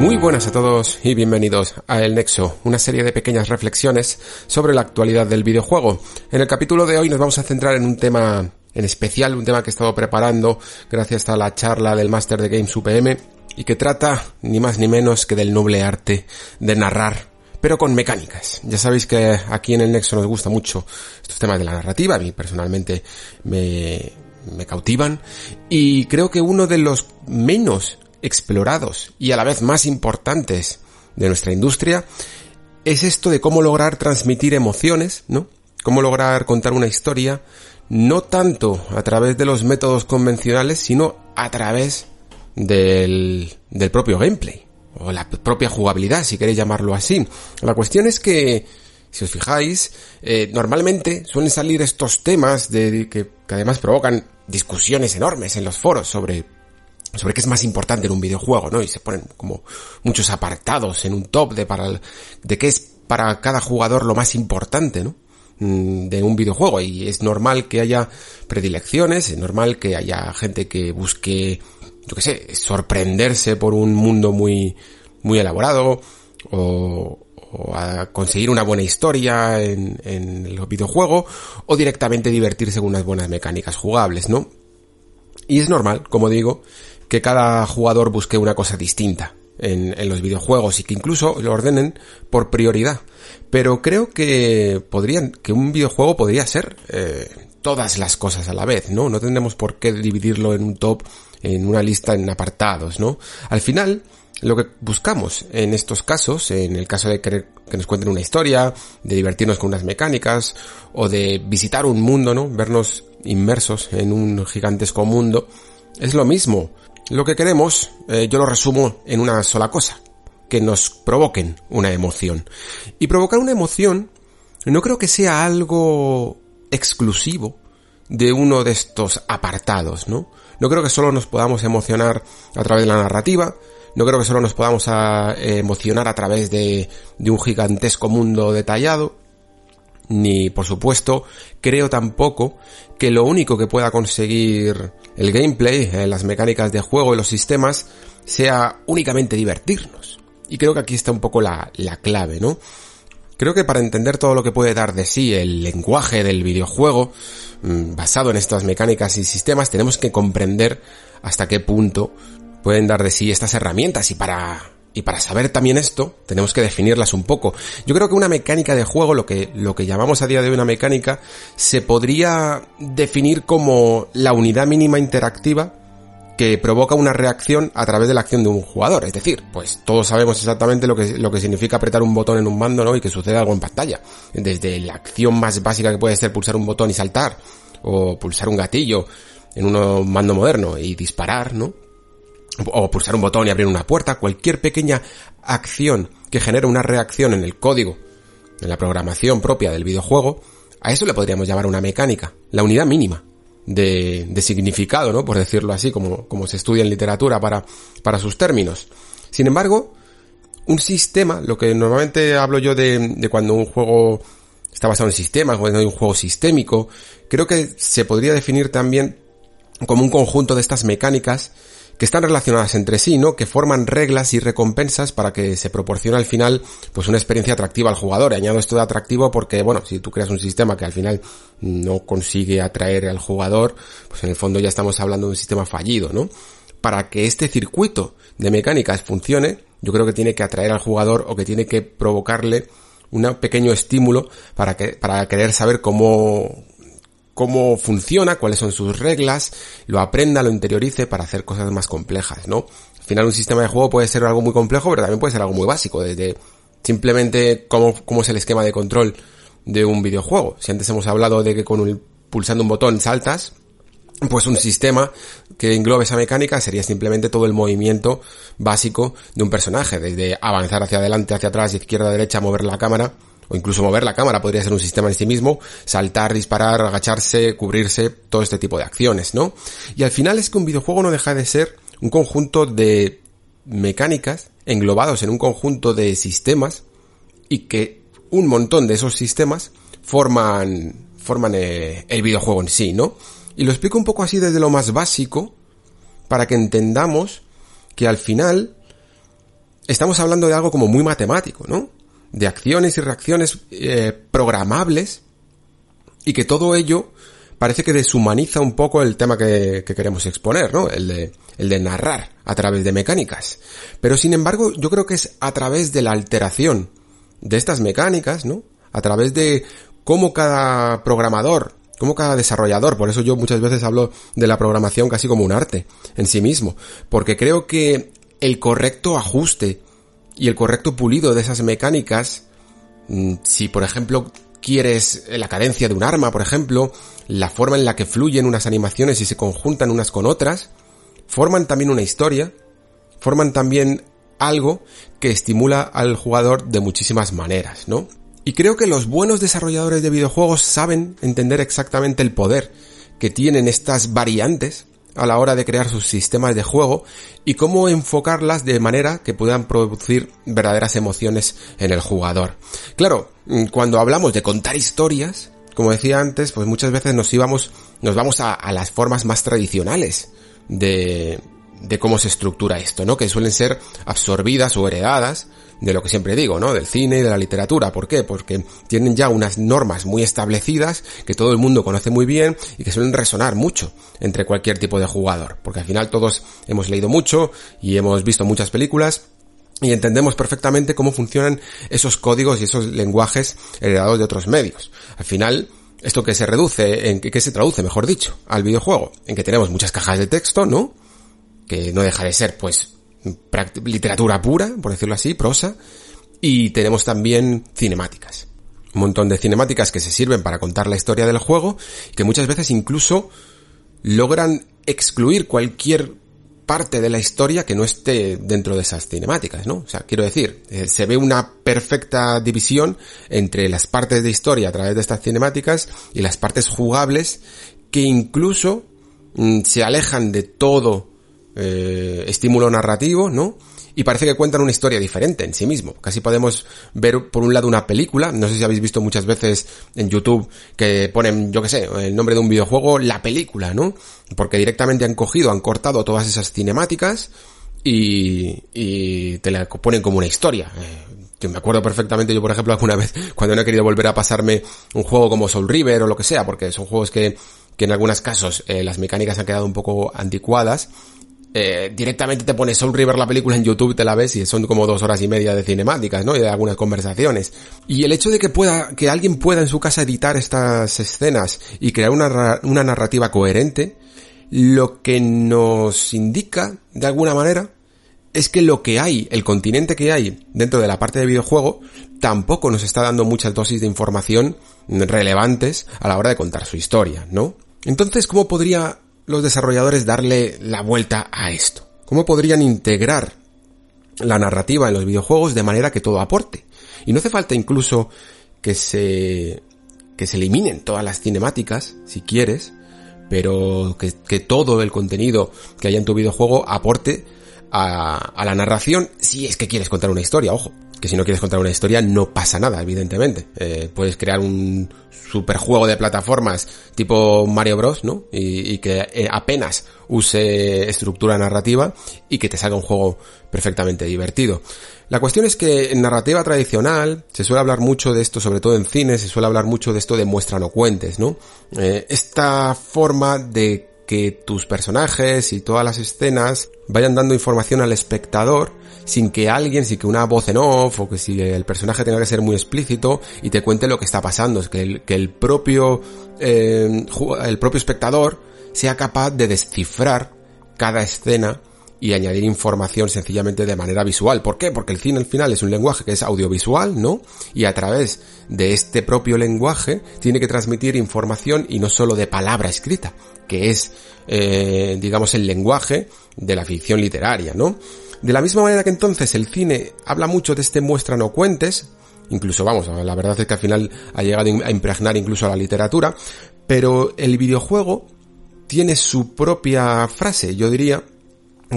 Muy buenas a todos y bienvenidos a El Nexo, una serie de pequeñas reflexiones sobre la actualidad del videojuego. En el capítulo de hoy nos vamos a centrar en un tema en especial, un tema que he estado preparando gracias a la charla del Master de Games UPM y que trata ni más ni menos que del noble arte de narrar pero con mecánicas. Ya sabéis que aquí en el Nexo nos gusta mucho estos temas de la narrativa, a mí personalmente me, me cautivan y creo que uno de los menos explorados y a la vez más importantes de nuestra industria es esto de cómo lograr transmitir emociones, ¿no? Cómo lograr contar una historia, no tanto a través de los métodos convencionales, sino a través del, del propio gameplay, o la propia jugabilidad, si queréis llamarlo así. La cuestión es que, si os fijáis, eh, normalmente suelen salir estos temas de, que, que además provocan discusiones enormes en los foros sobre sobre qué es más importante en un videojuego, ¿no? Y se ponen como muchos apartados en un top de para de qué es para cada jugador lo más importante, ¿no? Mm, de un videojuego y es normal que haya predilecciones, es normal que haya gente que busque, yo qué sé, sorprenderse por un mundo muy muy elaborado o, o a conseguir una buena historia en, en el videojuego o directamente divertirse con unas buenas mecánicas jugables, ¿no? Y es normal, como digo, que cada jugador busque una cosa distinta en, en, los videojuegos y que incluso lo ordenen por prioridad. Pero creo que podrían, que un videojuego podría ser eh, todas las cosas a la vez, ¿no? No tendremos por qué dividirlo en un top, en una lista en apartados, ¿no? Al final, lo que buscamos en estos casos, en el caso de querer que nos cuenten una historia, de divertirnos con unas mecánicas, o de visitar un mundo, ¿no? Vernos inmersos en un gigantesco mundo, es lo mismo. Lo que queremos, eh, yo lo resumo en una sola cosa, que nos provoquen una emoción. Y provocar una emoción no creo que sea algo exclusivo de uno de estos apartados, ¿no? No creo que solo nos podamos emocionar a través de la narrativa, no creo que solo nos podamos a, eh, emocionar a través de, de un gigantesco mundo detallado, ni por supuesto creo tampoco que lo único que pueda conseguir el gameplay, eh, las mecánicas de juego y los sistemas sea únicamente divertirnos. Y creo que aquí está un poco la, la clave, ¿no? Creo que para entender todo lo que puede dar de sí el lenguaje del videojuego, mmm, basado en estas mecánicas y sistemas, tenemos que comprender hasta qué punto pueden dar de sí estas herramientas y para y para saber también esto, tenemos que definirlas un poco. Yo creo que una mecánica de juego, lo que, lo que llamamos a día de hoy una mecánica, se podría definir como la unidad mínima interactiva que provoca una reacción a través de la acción de un jugador. Es decir, pues todos sabemos exactamente lo que, lo que significa apretar un botón en un mando, ¿no? Y que suceda algo en pantalla. Desde la acción más básica que puede ser pulsar un botón y saltar, o pulsar un gatillo en un mando moderno y disparar, ¿no? O pulsar un botón y abrir una puerta, cualquier pequeña acción que genere una reacción en el código, en la programación propia del videojuego, a eso le podríamos llamar una mecánica, la unidad mínima de, de significado, ¿no? Por decirlo así, como, como se estudia en literatura para, para sus términos. Sin embargo, un sistema, lo que normalmente hablo yo de, de cuando un juego está basado en sistemas, cuando hay un juego sistémico, creo que se podría definir también como un conjunto de estas mecánicas que están relacionadas entre sí, ¿no? Que forman reglas y recompensas para que se proporcione al final, pues una experiencia atractiva al jugador. Y añado esto de atractivo porque, bueno, si tú creas un sistema que al final no consigue atraer al jugador, pues en el fondo ya estamos hablando de un sistema fallido, ¿no? Para que este circuito de mecánicas funcione, yo creo que tiene que atraer al jugador o que tiene que provocarle un pequeño estímulo para que, para querer saber cómo, cómo funciona, cuáles son sus reglas, lo aprenda, lo interiorice para hacer cosas más complejas, ¿no? Al final un sistema de juego puede ser algo muy complejo, pero también puede ser algo muy básico, desde simplemente cómo, cómo es el esquema de control de un videojuego. Si antes hemos hablado de que con un, pulsando un botón saltas, pues un sistema que englobe esa mecánica sería simplemente todo el movimiento básico de un personaje, desde avanzar hacia adelante, hacia atrás, izquierda, derecha, mover la cámara, o incluso mover la cámara podría ser un sistema en sí mismo, saltar, disparar, agacharse, cubrirse, todo este tipo de acciones, ¿no? Y al final es que un videojuego no deja de ser un conjunto de mecánicas englobados en un conjunto de sistemas y que un montón de esos sistemas forman forman eh, el videojuego en sí, ¿no? Y lo explico un poco así desde lo más básico para que entendamos que al final estamos hablando de algo como muy matemático, ¿no? De acciones y reacciones eh, programables y que todo ello parece que deshumaniza un poco el tema que, que, queremos exponer, ¿no? El de, el de narrar a través de mecánicas. Pero sin embargo, yo creo que es a través de la alteración de estas mecánicas, ¿no? A través de cómo cada programador, cómo cada desarrollador, por eso yo muchas veces hablo de la programación casi como un arte en sí mismo, porque creo que el correcto ajuste y el correcto pulido de esas mecánicas, mm, si por ejemplo quieres la cadencia de un arma, por ejemplo, la forma en la que fluyen unas animaciones y se conjuntan unas con otras, forman también una historia, forman también algo que estimula al jugador de muchísimas maneras, ¿no? Y creo que los buenos desarrolladores de videojuegos saben entender exactamente el poder que tienen estas variantes a la hora de crear sus sistemas de juego y cómo enfocarlas de manera que puedan producir verdaderas emociones en el jugador. Claro, mm, cuando hablamos de contar historias, como decía antes, pues muchas veces nos íbamos, nos vamos a, a las formas más tradicionales de, de cómo se estructura esto, ¿no? Que suelen ser absorbidas o heredadas de lo que siempre digo, ¿no? Del cine y de la literatura. ¿Por qué? Porque tienen ya unas normas muy establecidas que todo el mundo conoce muy bien y que suelen resonar mucho entre cualquier tipo de jugador. Porque al final todos hemos leído mucho y hemos visto muchas películas y entendemos perfectamente cómo funcionan esos códigos y esos lenguajes heredados de otros medios. Al final, esto que se reduce, en que se traduce, mejor dicho, al videojuego, en que tenemos muchas cajas de texto, ¿no? Que no deja de ser, pues, literatura pura, por decirlo así, prosa, y tenemos también cinemáticas. Un montón de cinemáticas que se sirven para contar la historia del juego, que muchas veces incluso logran excluir cualquier parte de la historia que no esté dentro de esas cinemáticas, ¿no? O sea, quiero decir, eh, se ve una perfecta división entre las partes de historia a través de estas cinemáticas y las partes jugables que incluso mm, se alejan de todo eh, estímulo narrativo, ¿no? Y parece que cuentan una historia diferente en sí mismo. Casi podemos ver por un lado una película, no sé si habéis visto muchas veces en YouTube que ponen, yo que sé, el nombre de un videojuego, la película, ¿no? Porque directamente han cogido, han cortado todas esas cinemáticas y, y te la ponen como una historia. Eh, yo me acuerdo perfectamente, yo por ejemplo alguna vez cuando no he querido volver a pasarme un juego como Soul River o lo que sea, porque son juegos que, que en algunos casos eh, las mecánicas han quedado un poco anticuadas, eh, directamente te pones Soul River la película en YouTube, te la ves y son como dos horas y media de cinemáticas, ¿no? Y de algunas conversaciones. Y el hecho de que pueda, que alguien pueda en su casa editar estas escenas y crear una, una narrativa coherente, lo que nos indica, de alguna manera, es que lo que hay, el continente que hay dentro de la parte de videojuego, tampoco nos está dando muchas dosis de información relevantes a la hora de contar su historia, ¿no? Entonces, ¿cómo podría los desarrolladores darle la vuelta a esto? ¿Cómo podrían integrar la narrativa en los videojuegos de manera que todo aporte? Y no hace falta incluso que se, que se eliminen todas las cinemáticas, si quieres, pero que, que todo el contenido que haya en tu videojuego aporte a, a la narración si es que quieres contar una historia, ojo que si no quieres contar una historia no pasa nada, evidentemente. Eh, puedes crear un super juego de plataformas tipo Mario Bros, ¿no? Y, y que eh, apenas use estructura narrativa y que te salga un juego perfectamente divertido. La cuestión es que en narrativa tradicional se suele hablar mucho de esto, sobre todo en cine, se suele hablar mucho de esto de muestra no cuentes, ¿no? Eh, esta forma de que tus personajes y todas las escenas vayan dando información al espectador sin que alguien, sin que una voz en off o que si el personaje tenga que ser muy explícito y te cuente lo que está pasando, es que el, que el propio eh, el propio espectador sea capaz de descifrar cada escena y añadir información sencillamente de manera visual. ¿Por qué? Porque el cine al final es un lenguaje que es audiovisual, ¿no? Y a través de este propio lenguaje tiene que transmitir información y no solo de palabra escrita, que es, eh, digamos, el lenguaje de la ficción literaria, ¿no? De la misma manera que entonces el cine habla mucho de este muestra no cuentes, incluso vamos, la verdad es que al final ha llegado a impregnar incluso a la literatura, pero el videojuego tiene su propia frase, yo diría,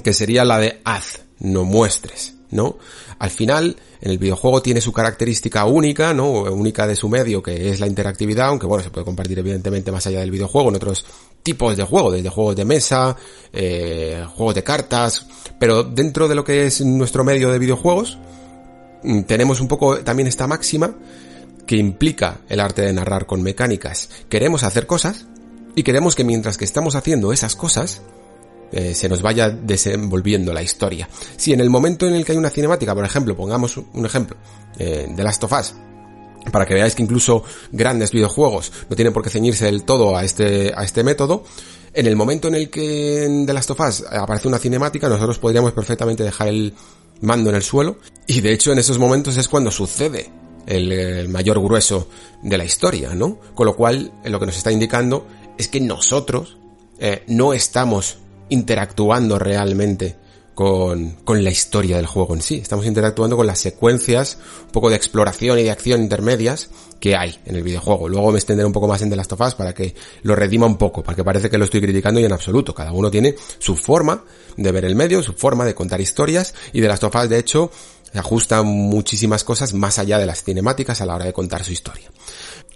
que sería la de haz, no muestres, ¿no? Al final, en el videojuego tiene su característica única, ¿no? Única de su medio, que es la interactividad, aunque bueno, se puede compartir evidentemente más allá del videojuego en otros tipos de juegos, desde juegos de mesa, eh, juegos de cartas, pero dentro de lo que es nuestro medio de videojuegos, mm, tenemos un poco también esta máxima que implica el arte de narrar con mecánicas. Queremos hacer cosas y queremos que mientras que estamos haciendo esas cosas, eh, se nos vaya desenvolviendo la historia. Si en el momento en el que hay una cinemática, por ejemplo, pongamos un ejemplo, eh, de Last of Us, para que veáis que incluso grandes videojuegos no tienen por qué ceñirse del todo a este, a este método, en el momento en el que en The Last of Us aparece una cinemática, nosotros podríamos perfectamente dejar el mando en el suelo, y de hecho en esos momentos es cuando sucede el, el mayor grueso de la historia, ¿no? Con lo cual, lo que nos está indicando es que nosotros eh, no estamos interactuando realmente con, con, la historia del juego en sí. Estamos interactuando con las secuencias, un poco de exploración y de acción intermedias que hay en el videojuego. Luego me extenderé un poco más en The Last of Us para que lo redima un poco, porque parece que lo estoy criticando y en absoluto. Cada uno tiene su forma de ver el medio, su forma de contar historias y The Last of Us de hecho ajusta muchísimas cosas más allá de las cinemáticas a la hora de contar su historia.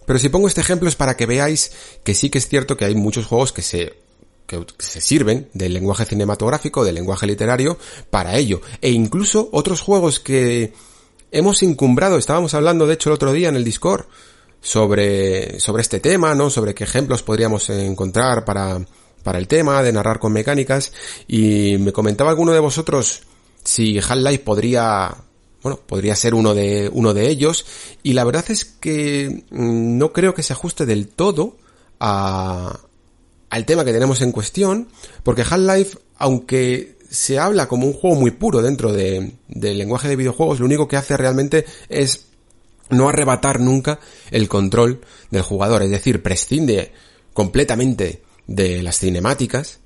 Pero si pongo este ejemplo es para que veáis que sí que es cierto que hay muchos juegos que se que se sirven del lenguaje cinematográfico, del lenguaje literario para ello. E incluso otros juegos que hemos incumbrado, estábamos hablando de hecho el otro día en el Discord sobre, sobre este tema, ¿no? Sobre qué ejemplos podríamos encontrar para, para el tema de narrar con mecánicas y me comentaba alguno de vosotros si Half-Life podría bueno, podría ser uno de, uno de ellos, y la verdad es que mm, no creo que se ajuste del todo a, al tema que tenemos en cuestión, porque Half-Life, aunque se habla como un juego muy puro dentro de, del lenguaje de videojuegos, lo único que hace realmente es no arrebatar nunca el control del jugador, es decir, prescinde completamente de las cinemáticas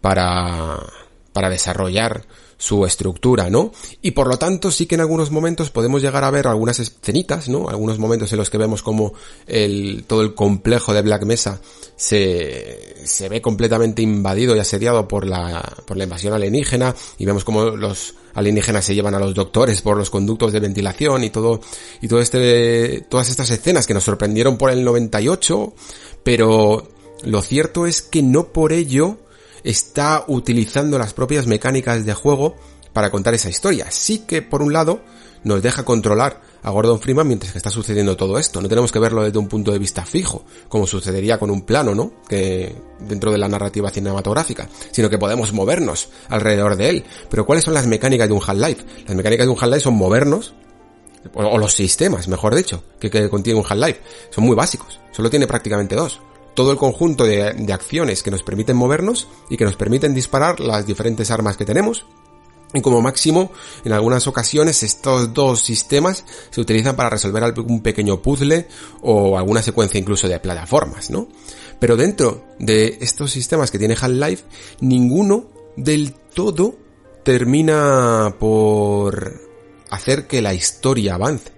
para, para desarrollar su estructura, ¿no? Y por lo tanto sí que en algunos momentos podemos llegar a ver algunas escenitas, ¿no? Algunos momentos en los que vemos como el, todo el complejo de Black Mesa se, se ve completamente invadido y asediado por la, por la invasión alienígena y vemos como los alienígenas se llevan a los doctores por los conductos de ventilación y todo, y todo este, todas estas escenas que nos sorprendieron por el 98, pero lo cierto es que no por ello está utilizando las propias mecánicas de juego para contar esa historia. Sí que, por un lado, nos deja controlar a Gordon Freeman mientras que está sucediendo todo esto. No tenemos que verlo desde un punto de vista fijo, como sucedería con un plano, ¿no? Que dentro de la narrativa cinematográfica, sino que podemos movernos alrededor de él. Pero ¿cuáles son las mecánicas de un Half-Life? Las mecánicas de un Half-Life son movernos, o, los sistemas, mejor dicho, que, que contiene un Half-Life. Son muy básicos. Solo tiene prácticamente dos todo el conjunto de, de, acciones que nos permiten movernos y que nos permiten disparar las diferentes armas que tenemos. Y como máximo, en algunas ocasiones estos dos sistemas se utilizan para resolver algún pequeño puzzle o alguna secuencia incluso de plataformas, ¿no? Pero dentro de estos sistemas que tiene Half-Life, ninguno del todo termina por hacer que la historia avance.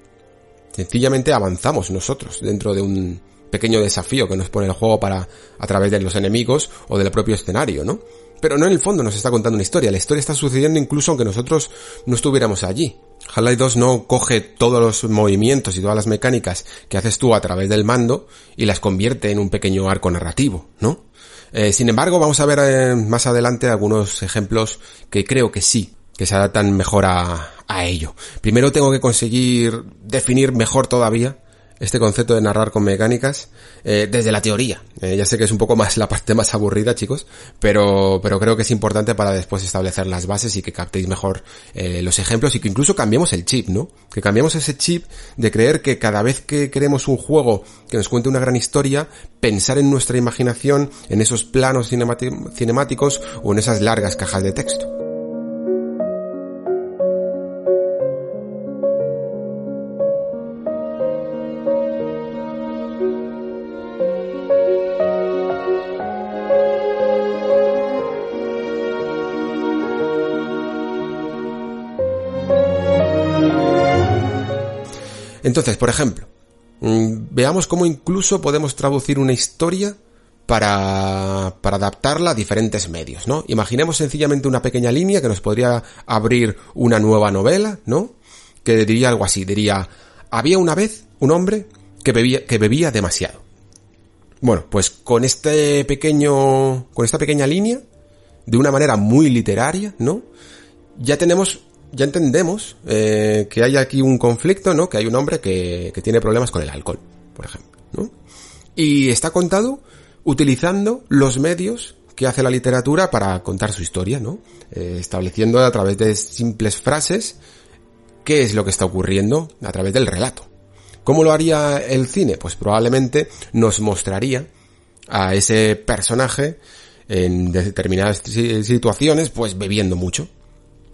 Sencillamente avanzamos nosotros dentro de un, pequeño desafío que nos pone el juego para a través de los enemigos o del propio escenario, ¿no? Pero no en el fondo nos está contando una historia, la historia está sucediendo incluso aunque nosotros no estuviéramos allí. Half-Life 2 no coge todos los movimientos y todas las mecánicas que haces tú a través del mando y las convierte en un pequeño arco narrativo, ¿no? Eh, sin embargo, vamos a ver eh, más adelante algunos ejemplos que creo que sí, que se adaptan mejor a, a ello. Primero tengo que conseguir definir mejor todavía este concepto de narrar con mecánicas eh, desde la teoría. Eh, ya sé que es un poco más la parte más aburrida, chicos, pero, pero creo que es importante para después establecer las bases y que captéis mejor eh, los ejemplos y que incluso cambiemos el chip, ¿no? Que cambiemos ese chip de creer que cada vez que queremos un juego que nos cuente una gran historia, pensar en nuestra imaginación, en esos planos cinemáticos o en esas largas cajas de texto. Entonces, por ejemplo, mm, veamos cómo incluso podemos traducir una historia para, para adaptarla a diferentes medios, ¿no? Imaginemos sencillamente una pequeña línea que nos podría abrir una nueva novela, ¿no? Que diría algo así, diría, había una vez un hombre que bebía, que bebía demasiado. Bueno, pues con este pequeño, con esta pequeña línea, de una manera muy literaria, ¿no? Ya tenemos, ya entendemos eh, que hay aquí un conflicto, ¿no? Que hay un hombre que, que tiene problemas con el alcohol, por ejemplo, ¿no? Y está contado utilizando los medios que hace la literatura para contar su historia, ¿no? Eh, estableciendo a través de simples frases qué es lo que está ocurriendo a través del relato. ¿Cómo lo haría el cine? Pues probablemente nos mostraría a ese personaje en determinadas situaciones, pues bebiendo mucho.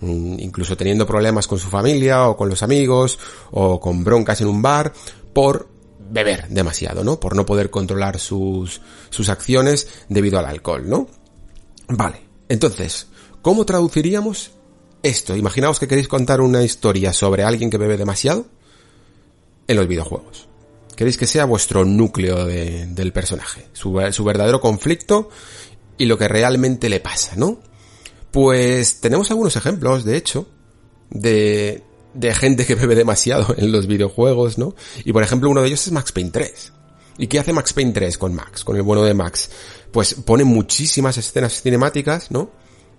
Mm, incluso teniendo problemas con su familia o con los amigos o con broncas en un bar por beber demasiado, ¿no? Por no poder controlar sus, sus acciones debido al alcohol, ¿no? Vale. Entonces, ¿cómo traduciríamos esto? Imaginaos que queréis contar una historia sobre alguien que bebe demasiado en los videojuegos. Queréis que sea vuestro núcleo de, del personaje, su, su verdadero conflicto y lo que realmente le pasa, ¿no? Pues tenemos algunos ejemplos, de hecho, de, de gente que bebe demasiado en los videojuegos, ¿no? Y por ejemplo, uno de ellos es Max Payne 3. ¿Y qué hace Max Payne 3 con Max, con el bueno de Max? Pues pone muchísimas escenas cinemáticas, ¿no?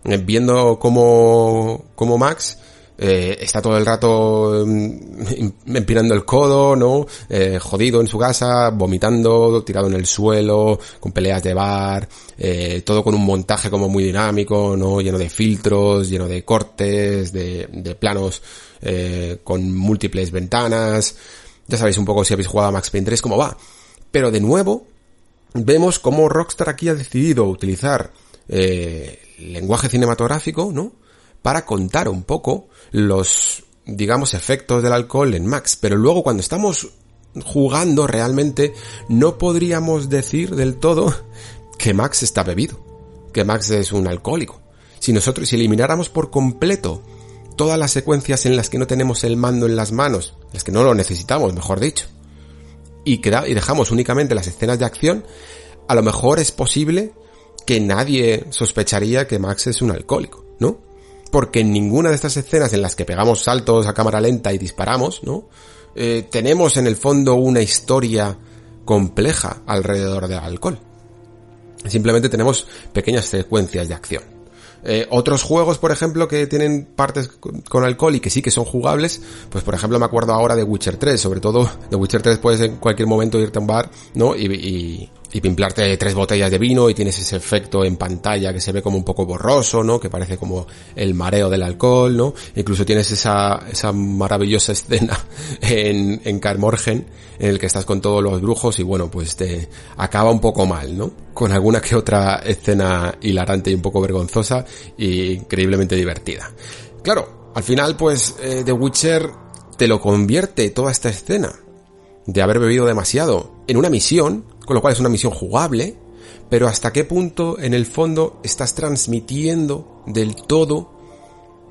Eh, viendo cómo, cómo Max eh, está todo el rato mm, empinando el codo, ¿no? Eh, jodido en su casa, vomitando, tirado en el suelo, con peleas de bar, eh, todo con un montaje como muy dinámico, ¿no? Lleno de filtros, lleno de cortes, de, de planos eh, con múltiples ventanas. Ya sabéis un poco si habéis jugado a Max Payne 3 cómo va. Pero de nuevo, vemos cómo Rockstar aquí ha decidido utilizar eh, lenguaje cinematográfico, ¿no? Para contar un poco los, digamos, efectos del alcohol en Max. Pero luego cuando estamos jugando realmente, no podríamos decir del todo que Max está bebido. Que Max es un alcohólico. Si nosotros, si elimináramos por completo todas las secuencias en las que no tenemos el mando en las manos, las que no lo necesitamos, mejor dicho, y, queda, y dejamos únicamente las escenas de acción, a lo mejor es posible que nadie sospecharía que Max es un alcohólico, ¿no? Porque en ninguna de estas escenas en las que pegamos saltos a cámara lenta y disparamos, ¿no? Eh, tenemos en el fondo una historia compleja alrededor del alcohol. Simplemente tenemos pequeñas secuencias de acción. Eh, otros juegos, por ejemplo, que tienen partes con, alcohol y que sí que son jugables, pues por ejemplo me acuerdo ahora de Witcher 3, sobre todo de Witcher 3 puedes en cualquier momento irte a un bar, ¿no? Y, y, y pimplarte tres botellas de vino y tienes ese efecto en pantalla que se ve como un poco borroso, ¿no? Que parece como el mareo del alcohol, ¿no? Incluso tienes esa, esa maravillosa escena en, en Carmorgen en el que estás con todos los brujos y bueno, pues te acaba un poco mal, ¿no? Con alguna que otra escena hilarante y un poco vergonzosa y increíblemente divertida. Claro, al final pues eh, The Witcher te lo convierte toda esta escena de haber bebido demasiado en una misión con lo cual es una misión jugable, pero hasta qué punto en el fondo estás transmitiendo del todo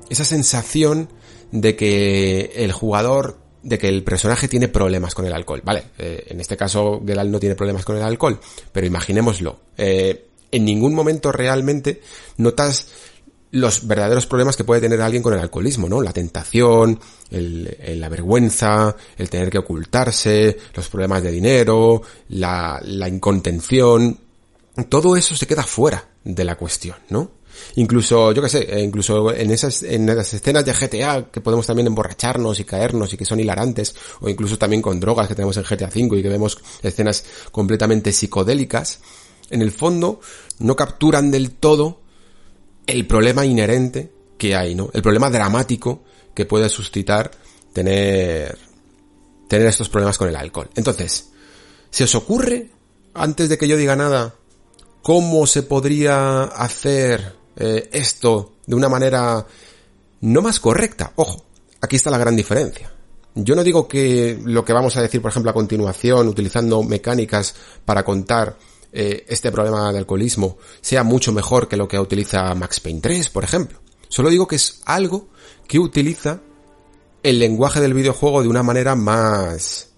esa sensación de que el jugador, de que el personaje tiene problemas con el alcohol. Vale, eh, en este caso Geralt no tiene problemas con el alcohol, pero imaginémoslo. Eh, en ningún momento realmente notas los verdaderos problemas que puede tener alguien con el alcoholismo, ¿no? La tentación, el, la vergüenza, el tener que ocultarse, los problemas de dinero, la, la incontención, todo eso se queda fuera de la cuestión, ¿no? Incluso, yo qué sé, eh, incluso en esas, en las escenas de GTA que podemos también emborracharnos y caernos y que son hilarantes, o incluso también con drogas que tenemos en GTA V y que vemos escenas completamente psicodélicas, en el fondo no capturan del todo el problema inherente que hay, ¿no? El problema dramático que puede suscitar tener, tener estos problemas con el alcohol. Entonces, ¿se os ocurre, antes de que yo diga nada, cómo se podría hacer eh, esto de una manera no más correcta? Ojo, aquí está la gran diferencia. Yo no digo que lo que vamos a decir, por ejemplo, a continuación, utilizando mecánicas para contar eh, este problema de alcoholismo sea mucho mejor que lo que utiliza Max Payne 3, por ejemplo. Solo digo que es algo que utiliza el lenguaje del videojuego de una manera más,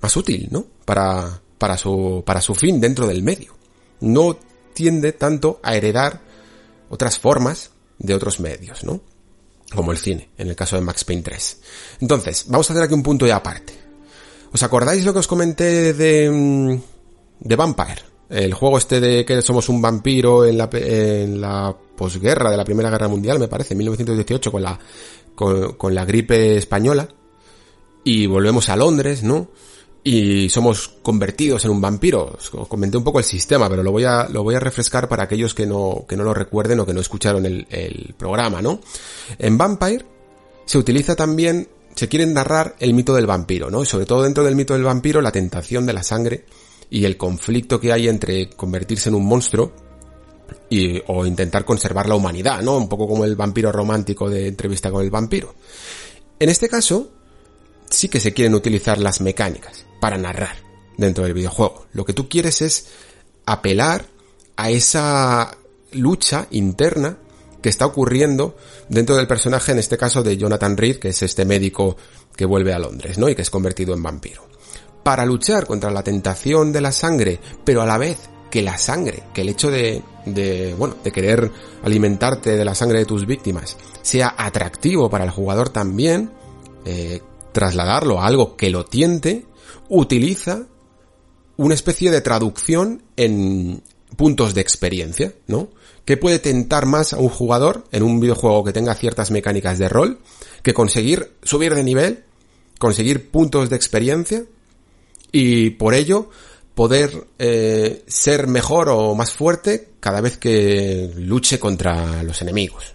más útil, ¿no? Para, para su, para su fin dentro del medio. No tiende tanto a heredar otras formas de otros medios, ¿no? Como el cine, en el caso de Max Payne 3. Entonces, vamos a hacer aquí un punto ya aparte. ¿Os acordáis lo que os comenté de, mm, de Vampire? El juego este de que somos un vampiro en la, en la posguerra de la Primera Guerra Mundial, me parece, en 1918, con la, con, con la gripe española. Y volvemos a Londres, ¿no? y somos convertidos en un vampiro. Os comenté un poco el sistema, pero lo voy a, lo voy a refrescar para aquellos que no, que no lo recuerden o que no escucharon el, el programa, ¿no? En Vampire se utiliza también, se quiere narrar el mito del vampiro, ¿no? Y sobre todo dentro del mito del vampiro, la tentación de la sangre y el conflicto que hay entre convertirse en un monstruo y, o intentar conservar la humanidad, ¿no? Un poco como el vampiro romántico de entrevista con el vampiro. En este caso, sí que se quieren utilizar las mecánicas para narrar dentro del videojuego. Lo que tú quieres es apelar a esa lucha interna que está ocurriendo dentro del personaje, en este caso de Jonathan Reed, que es este médico que vuelve a Londres, ¿no? Y que es convertido en vampiro. Para luchar contra la tentación de la sangre, pero a la vez que la sangre, que el hecho de, de, bueno, de querer alimentarte de la sangre de tus víctimas sea atractivo para el jugador también, eh, trasladarlo a algo que lo tiente, utiliza una especie de traducción en puntos de experiencia, ¿no? ¿Qué puede tentar más a un jugador en un videojuego que tenga ciertas mecánicas de rol que conseguir subir de nivel, conseguir puntos de experiencia y por ello poder eh, ser mejor o más fuerte cada vez que luche contra los enemigos,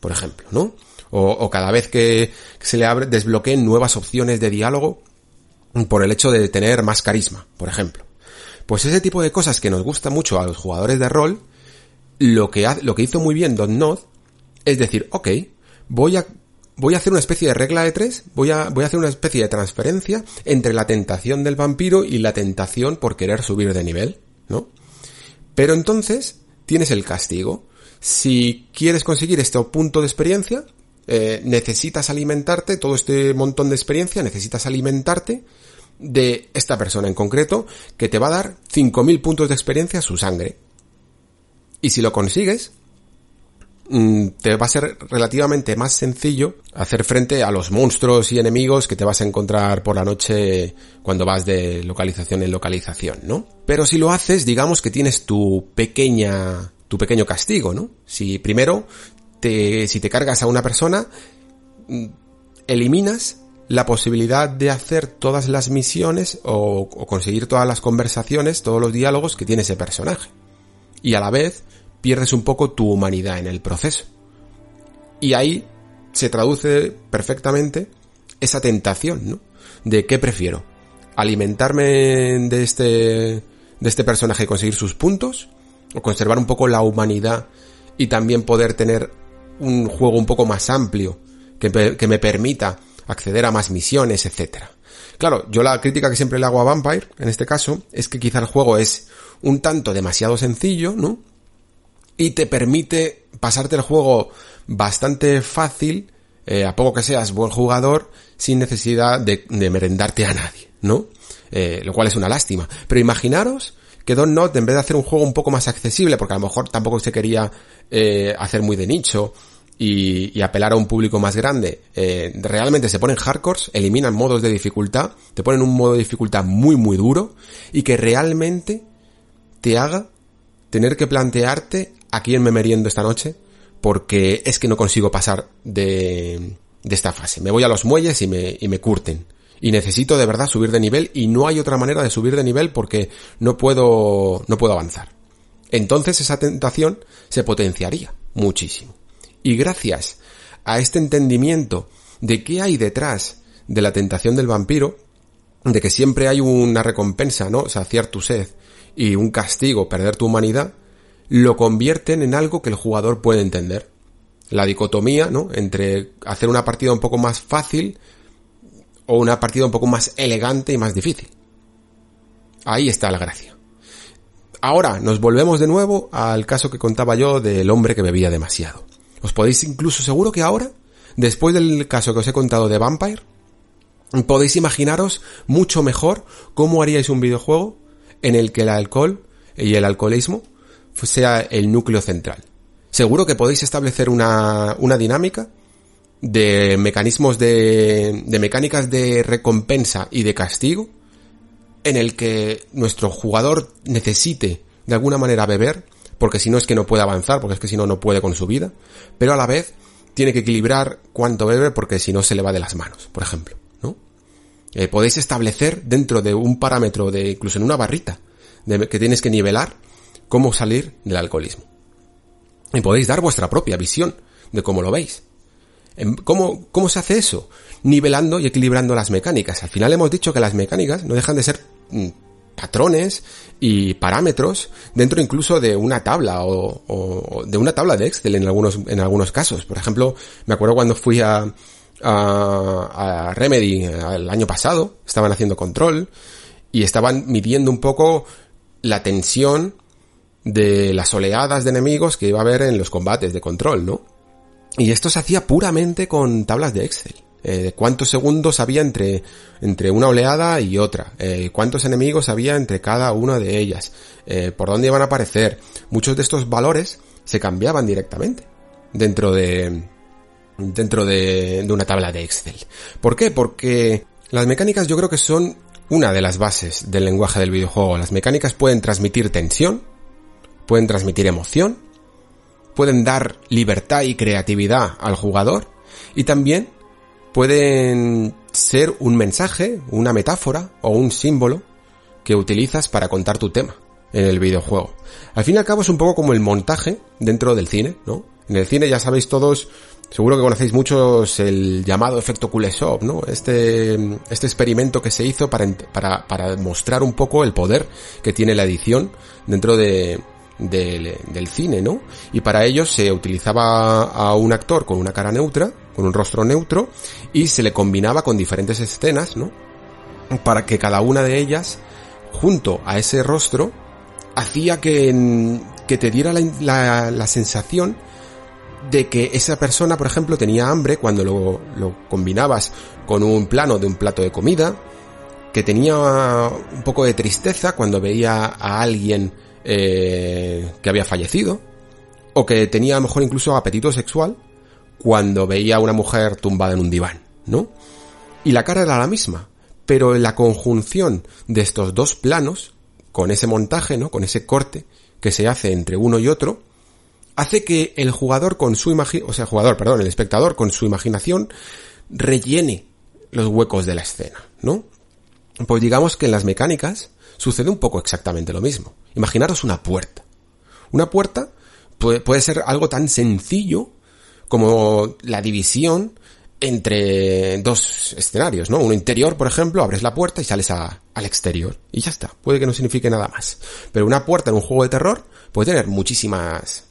por ejemplo, ¿no? O, cada vez que se le abre, desbloqueen nuevas opciones de diálogo por el hecho de tener más carisma, por ejemplo. Pues ese tipo de cosas que nos gusta mucho a los jugadores de rol, lo que, lo que hizo muy bien Don Nod es decir, ok, voy a, voy a hacer una especie de regla de tres, voy a, voy a hacer una especie de transferencia entre la tentación del vampiro y la tentación por querer subir de nivel, ¿no? Pero entonces tienes el castigo. Si quieres conseguir este punto de experiencia, eh, necesitas alimentarte, todo este montón de experiencia, necesitas alimentarte de esta persona en concreto que te va a dar 5.000 puntos de experiencia su sangre. Y si lo consigues, te va a ser relativamente más sencillo hacer frente a los monstruos y enemigos que te vas a encontrar por la noche cuando vas de localización en localización, ¿no? Pero si lo haces, digamos que tienes tu pequeña, tu pequeño castigo, ¿no? Si primero si te cargas a una persona, mm, eliminas la posibilidad de hacer todas las misiones o, conseguir todas las conversaciones, todos los diálogos que tiene ese personaje. Y a la vez pierdes un poco tu humanidad en el proceso. Y ahí se traduce perfectamente esa tentación, ¿no? De qué prefiero. Alimentarme de este, de este personaje y conseguir sus puntos, o conservar un poco la humanidad y también poder tener un juego un poco más amplio, que, que me permita acceder a más misiones, etcétera. Claro, yo la crítica que siempre le hago a Vampire, en este caso, es que quizá el juego es un tanto demasiado sencillo, ¿no? Y te permite pasarte el juego bastante fácil, eh, a poco que seas buen jugador, sin necesidad de, de merendarte a nadie, ¿no? Eh, lo cual es una lástima. Pero imaginaros que Don Not, en vez de hacer un juego un poco más accesible, porque a lo mejor tampoco se quería eh, hacer muy de nicho y, apelar a un público más grande, eh, realmente se ponen hardcores, eliminan modos de dificultad, te ponen un modo de dificultad muy muy duro y que realmente te haga tener que plantearte a quién me meriendo esta noche porque es que no consigo pasar de, de esta fase. Me voy a los muelles y me, y me curten y necesito de verdad subir de nivel y no hay otra manera de subir de nivel porque no puedo, no puedo avanzar. Entonces esa tentación se potenciaría muchísimo. Y gracias a este entendimiento de qué hay detrás de la tentación del vampiro, de que siempre hay una recompensa, ¿no? Saciar tu sed y un castigo, perder tu humanidad, lo convierten en algo que el jugador puede entender. La dicotomía, ¿no? Entre hacer una partida un poco más fácil o una partida un poco más elegante y más difícil. Ahí está la gracia. Ahora nos volvemos de nuevo al caso que contaba yo del hombre que bebía demasiado. Os podéis incluso, seguro que ahora, después del caso que os he contado de Vampire, podéis imaginaros mucho mejor cómo haríais un videojuego en el que el alcohol y el alcoholismo sea el núcleo central. Seguro que podéis establecer una, una dinámica de mecanismos de, de mecánicas de recompensa y de castigo en el que nuestro jugador necesite de alguna manera beber, porque si no es que no puede avanzar, porque es que si no no puede con su vida, pero a la vez tiene que equilibrar cuánto bebe porque si no se le va de las manos, por ejemplo, ¿no? Eh, podéis establecer dentro de un parámetro de incluso en una barrita de, que tienes que nivelar cómo salir del alcoholismo. Y podéis dar vuestra propia visión de cómo lo veis. ¿Cómo, ¿Cómo se hace eso? Nivelando y equilibrando las mecánicas. Al final hemos dicho que las mecánicas no dejan de ser mm, patrones y parámetros dentro incluso de una tabla o, de una tabla de Excel en algunos, en algunos casos. Por ejemplo, me acuerdo cuando fui a, a, a Remedy el año pasado, estaban haciendo control y estaban midiendo un poco la tensión de las oleadas de enemigos que iba a haber en los combates de control, ¿no? Y esto se hacía puramente con tablas de Excel. Eh, cuántos segundos había entre, entre una oleada y otra, eh, cuántos enemigos había entre cada una de ellas, eh, por dónde iban a aparecer. Muchos de estos valores se cambiaban directamente dentro de, dentro de, de una tabla de Excel. ¿Por qué? Porque las mecánicas yo creo que son una de las bases del lenguaje del videojuego. Las mecánicas pueden transmitir tensión, pueden transmitir emoción, pueden dar libertad y creatividad al jugador y también pueden ser un mensaje, una metáfora o un símbolo que utilizas para contar tu tema en el videojuego. Al fin y al cabo es un poco como el montaje dentro del cine, ¿no? En el cine ya sabéis todos, seguro que conocéis muchos el llamado efecto Kuleshov, ¿no? Este, este experimento que se hizo para, para, para mostrar un poco el poder que tiene la edición dentro de, del, del, cine, ¿no? Y para ello se utilizaba a un actor con una cara neutra, con un rostro neutro, y se le combinaba con diferentes escenas, ¿no? Para que cada una de ellas, junto a ese rostro, hacía que, que te diera la, la, la sensación de que esa persona, por ejemplo, tenía hambre cuando lo, lo combinabas con un plano de un plato de comida, que tenía un poco de tristeza cuando veía a alguien eh, que había fallecido, o que tenía a lo mejor incluso apetito sexual cuando veía a una mujer tumbada en un diván, ¿no? Y la cara era la misma, pero la conjunción de estos dos planos, con ese montaje, ¿no? Con ese corte que se hace entre uno y otro, hace que el jugador con su imaginación, o sea, jugador, perdón, el espectador con su imaginación rellene los huecos de la escena, ¿no? Pues digamos que en las mecánicas sucede un poco exactamente lo mismo. Imaginaros una puerta. Una puerta puede, puede ser algo tan sencillo como la división entre dos escenarios, ¿no? Uno interior, por ejemplo, abres la puerta y sales a, al exterior. Y ya está. Puede que no signifique nada más. Pero una puerta en un juego de terror puede tener muchísimas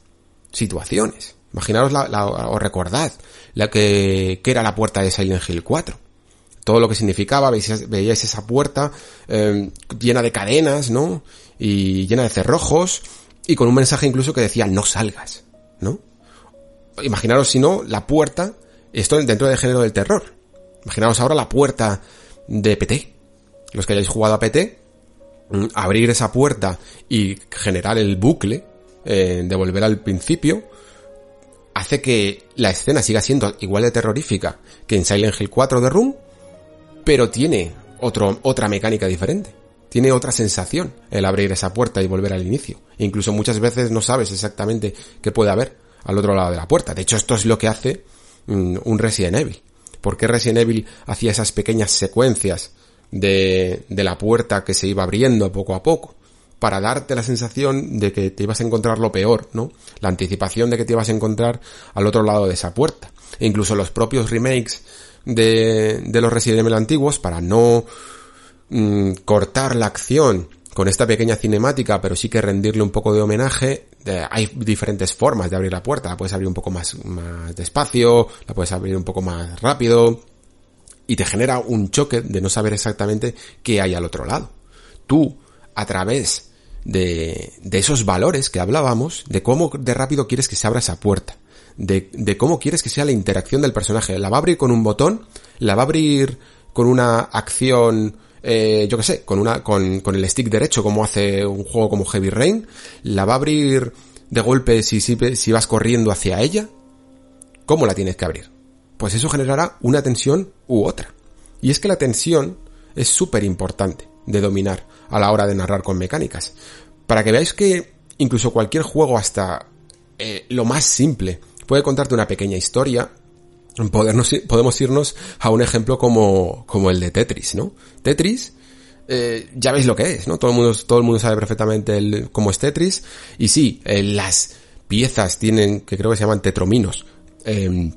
situaciones. Imaginaros la, la o recordad la que, que era la puerta de Silent Hill 4 todo lo que significaba, veíais, veíais esa puerta eh, llena de cadenas, ¿no? Y llena de cerrojos, y con un mensaje incluso que decía no salgas, ¿no? Imaginaros si no, la puerta, esto dentro del género del terror. Imaginaos ahora la puerta de PT. Los que hayáis jugado a PT, mm, abrir esa puerta y generar el bucle, eh, de volver al principio, hace que la escena siga siendo igual de terrorífica que en Silent Hill 4 de Room, pero tiene otro, otra mecánica diferente. Tiene otra sensación el abrir esa puerta y volver al inicio. Incluso muchas veces no sabes exactamente qué puede haber al otro lado de la puerta. De hecho, esto es lo que hace mm, un Resident Evil. ¿Por qué Resident Evil hacía esas pequeñas secuencias de, de la puerta que se iba abriendo poco a poco? Para darte la sensación de que te ibas a encontrar lo peor, ¿no? La anticipación de que te ibas a encontrar al otro lado de esa puerta. E incluso los propios remakes de, de los Resident Evil antiguos para no mm, cortar la acción con esta pequeña cinemática, pero sí que rendirle un poco de homenaje. hay diferentes formas de abrir la puerta. La puedes abrir un poco más, más despacio, la puedes abrir un poco más rápido. Y te genera un choque de no saber exactamente qué hay al otro lado. Tú, a través de, de esos valores que hablábamos, de cómo de rápido quieres que se abra esa puerta, de, de cómo quieres que sea la interacción del personaje. ¿La va a abrir con un botón? ¿La va a abrir con una acción eh, yo que sé, con una, con, con el stick derecho como hace un juego como Heavy Rain, la va a abrir de golpe si, si, si vas corriendo hacia ella, ¿cómo la tienes que abrir? Pues eso generará una tensión u otra. Y es que la tensión es súper importante de dominar a la hora de narrar con mecánicas. Para que veáis que incluso cualquier juego hasta eh, lo más simple puede contarte una pequeña historia podemos irnos a un ejemplo como, como el de Tetris, ¿no? Tetris, eh, ya veis lo que es, ¿no? Todo el mundo, todo el mundo sabe perfectamente el, cómo es Tetris. Y sí, eh, las piezas tienen, que creo que se llaman tetrominos, eh,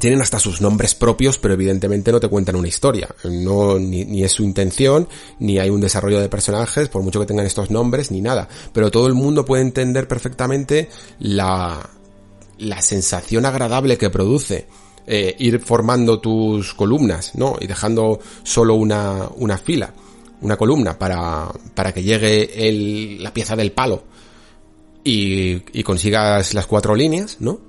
tienen hasta sus nombres propios, pero evidentemente no te cuentan una historia. No, ni, ni, es su intención, ni hay un desarrollo de personajes, por mucho que tengan estos nombres, ni nada. Pero todo el mundo puede entender perfectamente la, la sensación agradable que produce eh, ir formando tus columnas, ¿no? Y dejando solo una, una fila, una columna para, para que llegue el, la pieza del palo y, y consigas las cuatro líneas, ¿no?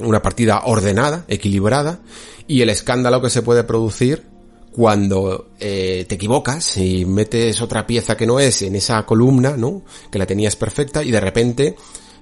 Una partida ordenada, equilibrada y el escándalo que se puede producir cuando eh, te equivocas y metes otra pieza que no es en esa columna, ¿no? Que la tenías perfecta y de repente,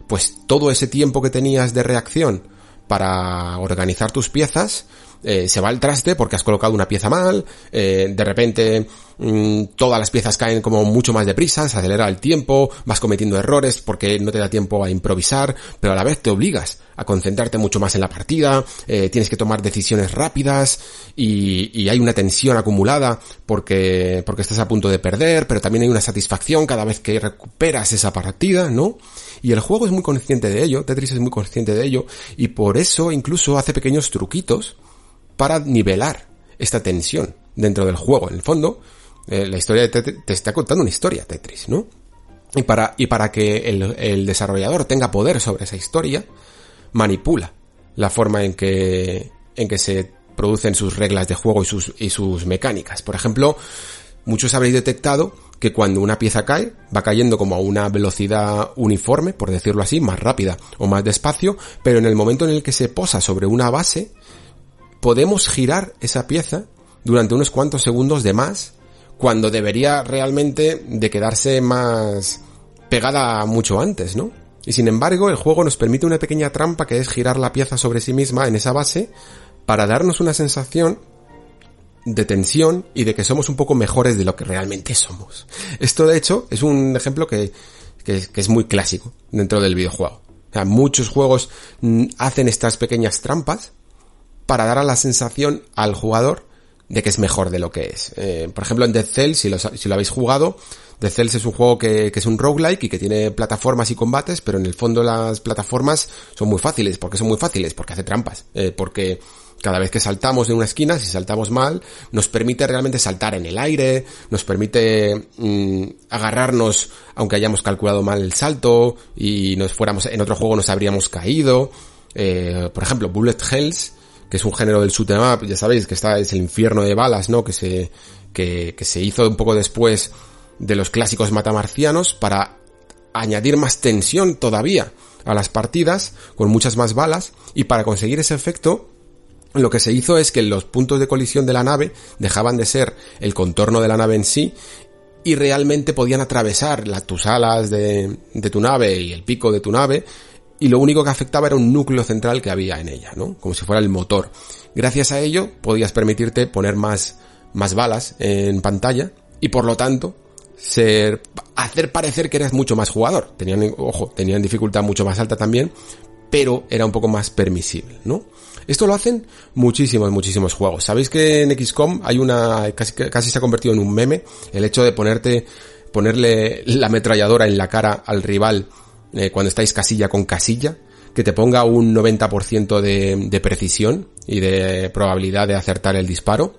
pues todo ese tiempo que tenías de reacción para organizar tus piezas, eh, se va al traste porque has colocado una pieza mal, eh, de repente mmm, todas las piezas caen como mucho más deprisa, se acelera el tiempo, vas cometiendo errores porque no te da tiempo a improvisar, pero a la vez te obligas a concentrarte mucho más en la partida, eh, tienes que tomar decisiones rápidas y, y, hay una tensión acumulada porque, porque estás a punto de perder, pero también hay una satisfacción cada vez que recuperas esa partida, ¿no? Y el juego es muy consciente de ello, Tetris es muy consciente de ello, y por eso incluso hace pequeños truquitos para nivelar esta tensión dentro del juego. En el fondo, eh, la historia de Tetris te está contando una historia, Tetris, ¿no? Y para, y para que el, el, desarrollador tenga poder sobre esa historia, manipula la forma en que, en que se producen sus reglas de juego y sus, y sus mecánicas. Por ejemplo, muchos habréis detectado que cuando una pieza cae, va cayendo como a una velocidad uniforme, por decirlo así, más rápida o más despacio, pero en el momento en el que se posa sobre una base, podemos girar esa pieza durante unos cuantos segundos de más cuando debería realmente de quedarse más pegada mucho antes, ¿no? Y sin embargo, el juego nos permite una pequeña trampa que es girar la pieza sobre sí misma en esa base para darnos una sensación de tensión y de que somos un poco mejores de lo que realmente somos. Esto de hecho es un ejemplo que, que, que es muy clásico dentro del videojuego. O sea, muchos juegos mm, hacen estas pequeñas trampas para dar a la sensación al jugador de que es mejor de lo que es. Eh, por ejemplo, en Dead Cells, si lo, si lo habéis jugado, Dead Cells es un juego que, que, es un roguelike y que tiene plataformas y combates, pero en el fondo las plataformas son muy fáciles. ¿Por qué son muy fáciles? Porque hace trampas. Eh, porque cada vez que saltamos en una esquina, si saltamos mal, nos permite realmente saltar en el aire, nos permite mmm, agarrarnos aunque hayamos calculado mal el salto y nos fuéramos, en otro juego nos habríamos caído. Eh, por ejemplo, Bullet Hells que es un género del shoot em up, ya sabéis que está, es el infierno de balas, ¿no? Que se, que, que se hizo un poco después de los clásicos matamarcianos para añadir más tensión todavía a las partidas con muchas más balas y para conseguir ese efecto lo que se hizo es que los puntos de colisión de la nave dejaban de ser el contorno de la nave en sí y realmente podían atravesar las, tus alas de, de tu nave y el pico de tu nave y lo único que afectaba era un núcleo central que había en ella, ¿no? Como si fuera el motor. Gracias a ello podías permitirte poner más, más balas en pantalla y por lo tanto ser, hacer parecer que eras mucho más jugador. Tenían, ojo, tenían dificultad mucho más alta también, pero era un poco más permisible, ¿no? Esto lo hacen muchísimos, muchísimos juegos. Sabéis que en XCOM hay una, casi, casi se ha convertido en un meme, el hecho de ponerte, ponerle la ametralladora en la cara al rival eh, cuando estáis casilla con casilla, que te ponga un 90% de, de precisión y de probabilidad de acertar el disparo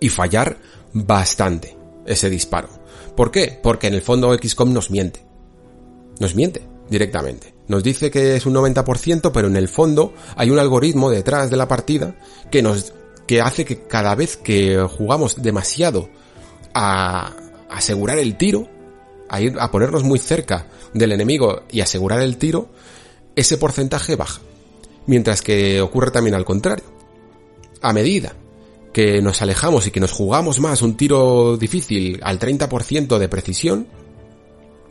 y fallar bastante ese disparo. ¿Por qué? Porque en el fondo XCOM nos miente. Nos miente directamente. Nos dice que es un 90%, pero en el fondo hay un algoritmo detrás de la partida que nos que hace que cada vez que jugamos demasiado a asegurar el tiro, a ir a ponernos muy cerca del enemigo y asegurar el tiro, ese porcentaje baja. Mientras que ocurre también al contrario. A medida que nos alejamos y que nos jugamos más un tiro difícil al 30% de precisión,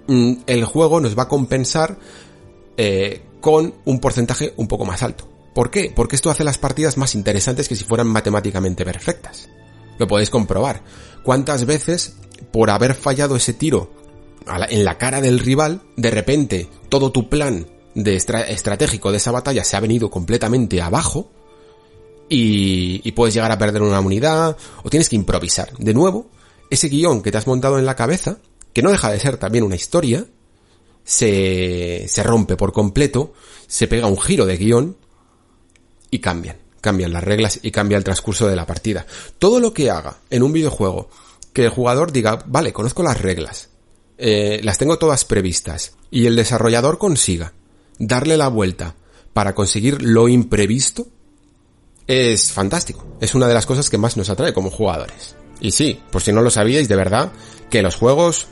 mm, el juego nos va a compensar eh, con un porcentaje un poco más alto. ¿Por qué? Porque esto hace las partidas más interesantes que si fueran matemáticamente perfectas. Lo podéis comprobar. ¿Cuántas veces, por haber fallado ese tiro en la cara del rival, de repente todo tu plan de estratégico de esa batalla se ha venido completamente abajo y, puedes llegar a perder una unidad o tienes que improvisar. De nuevo, ese guion que te has montado en la cabeza, que no deja de ser también una historia, se, se rompe por completo, se pega un giro de guion y cambian. Cambian las reglas y cambia el transcurso de la partida. Todo lo que haga en un videojuego que el jugador diga, vale, conozco las reglas, eh, las tengo todas previstas, y el desarrollador consiga darle la vuelta para conseguir lo imprevisto, es fantástico. Es una de las cosas que más nos atrae como jugadores. Y sí, por si no lo sabíais, de verdad, que los juegos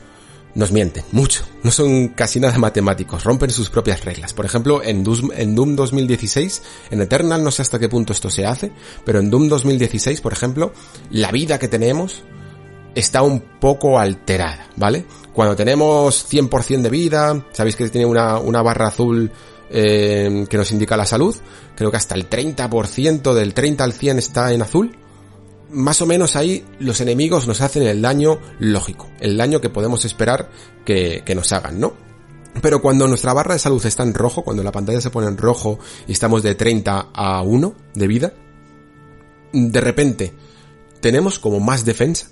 nos mienten mucho. No son casi nada matemáticos, rompen sus propias reglas. Por ejemplo, en Doom, en Doom 2016, en Eternal no sé hasta qué punto esto se hace, pero en Doom 2016, por ejemplo, la vida que tenemos está un poco alterada, ¿vale? Cuando tenemos 100% de vida, sabéis que tiene una, una barra azul eh, que nos indica la salud, creo que hasta el 30%, del 30 al 100 está en azul, más o menos ahí los enemigos nos hacen el daño lógico, el daño que podemos esperar que, que nos hagan, ¿no? Pero cuando nuestra barra de salud está en rojo, cuando la pantalla se pone en rojo y estamos de 30 a 1 de vida, de repente tenemos como más defensa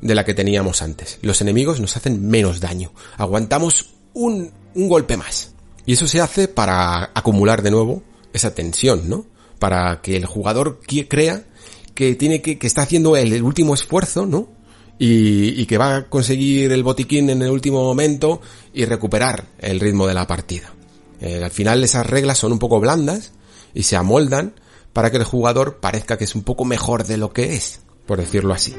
de la que teníamos antes. Los enemigos nos hacen menos daño. Aguantamos un, un golpe más. Y eso se hace para acumular de nuevo esa tensión, ¿no? Para que el jugador crea que tiene que, que está haciendo el, último esfuerzo, ¿no? Y, y, que va a conseguir el botiquín en el último momento y recuperar el ritmo de la partida. Eh, al final esas reglas son un poco blandas y se amoldan para que el jugador parezca que es un poco mejor de lo que es, por decirlo así.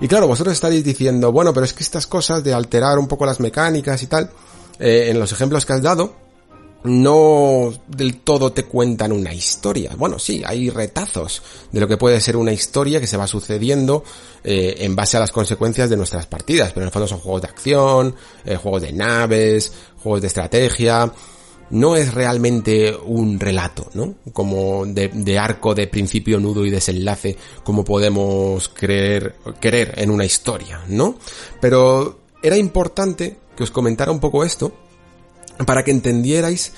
Y claro, vosotros estaréis diciendo, bueno, pero es que estas cosas de alterar un poco las mecánicas y tal, eh, en los ejemplos que has dado, no del todo te cuentan una historia. Bueno, sí, hay retazos de lo que puede ser una historia que se va sucediendo eh, en base a las consecuencias de nuestras partidas, pero en el fondo son juegos de acción, eh, juegos de naves, juegos de estrategia, no es realmente un relato, ¿no? Como de, arco de principio, nudo y desenlace, como podemos creer, querer en una historia, ¿no? Pero era importante que os comentara un poco esto para que entendierais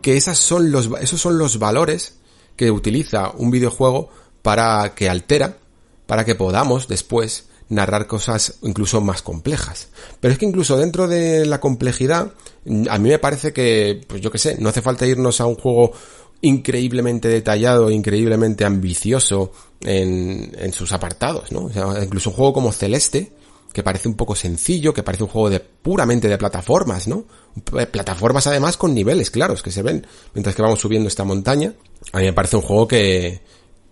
que esas son los, esos son los valores que utiliza un videojuego para que altera, para que podamos después narrar cosas incluso más complejas. Pero es que incluso dentro de la complejidad, a mí me parece que, pues yo qué sé, no hace falta irnos a un juego increíblemente detallado, increíblemente ambicioso en, en sus apartados, ¿no? O sea, incluso un juego como Celeste, que parece un poco sencillo, que parece un juego de puramente de plataformas, ¿no? Plataformas además con niveles claros que se ven mientras que vamos subiendo esta montaña. A mí me parece un juego que,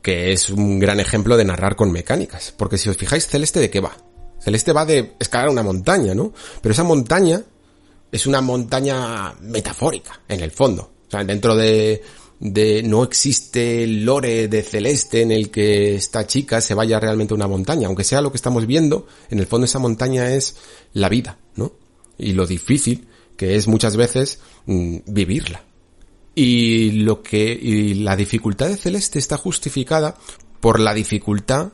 que es un gran ejemplo de narrar con mecánicas. Porque si os fijáis, Celeste de qué va? Celeste va de escalar una montaña, ¿no? Pero esa montaña es una montaña metafórica, en el fondo. O sea, dentro de, de no existe lore de Celeste en el que esta chica se vaya realmente a una montaña. Aunque sea lo que estamos viendo, en el fondo esa montaña es la vida, ¿no? Y lo difícil que es muchas veces mm, vivirla. Y lo que, y la dificultad de Celeste está justificada por la dificultad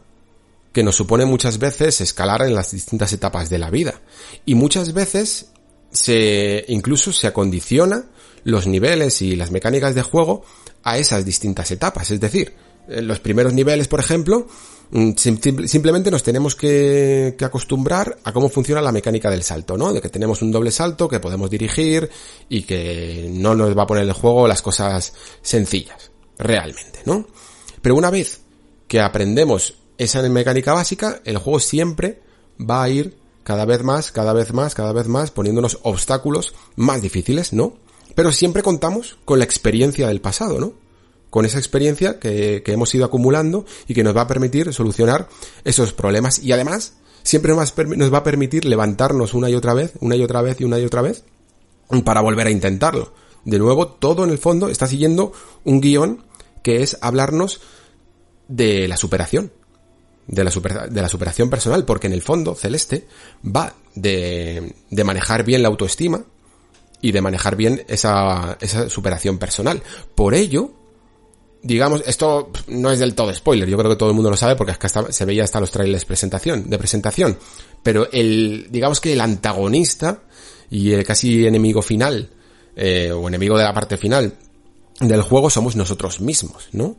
que nos supone muchas veces escalar en las distintas etapas de la vida. Y muchas veces se, incluso se acondiciona los niveles y las mecánicas de juego a esas distintas etapas. Es decir, en los primeros niveles, por ejemplo, Mm, simplemente nos tenemos que, acostumbrar a cómo funciona la mecánica del salto, ¿no? De que tenemos un doble salto que podemos dirigir y que no nos va a poner el juego las cosas sencillas. realmente, ¿no? Pero una vez que aprendemos esa mecánica básica, el juego siempre va a ir cada vez más, cada vez más, cada vez más, poniéndonos obstáculos más difíciles, ¿no? Pero siempre contamos con la experiencia del pasado, ¿no? Con esa experiencia que, que hemos ido acumulando y que nos va a permitir solucionar esos problemas. Y además, siempre nos va a permitir levantarnos una y otra vez, una y otra vez y una y otra vez, para volver a intentarlo. De nuevo, todo en el fondo está siguiendo un guion que es hablarnos de la superación, de la, de la superación personal, porque en el fondo Celeste va de, de manejar bien la autoestima y de manejar bien esa, esa superación personal. Por ello, digamos, esto no es del todo spoiler, yo creo que todo el mundo lo sabe porque es que hasta, se veía hasta los trailers presentación, de presentación, pero el, digamos que el antagonista y el casi enemigo final, eh, o enemigo de la parte final del juego somos nosotros mismos, ¿no?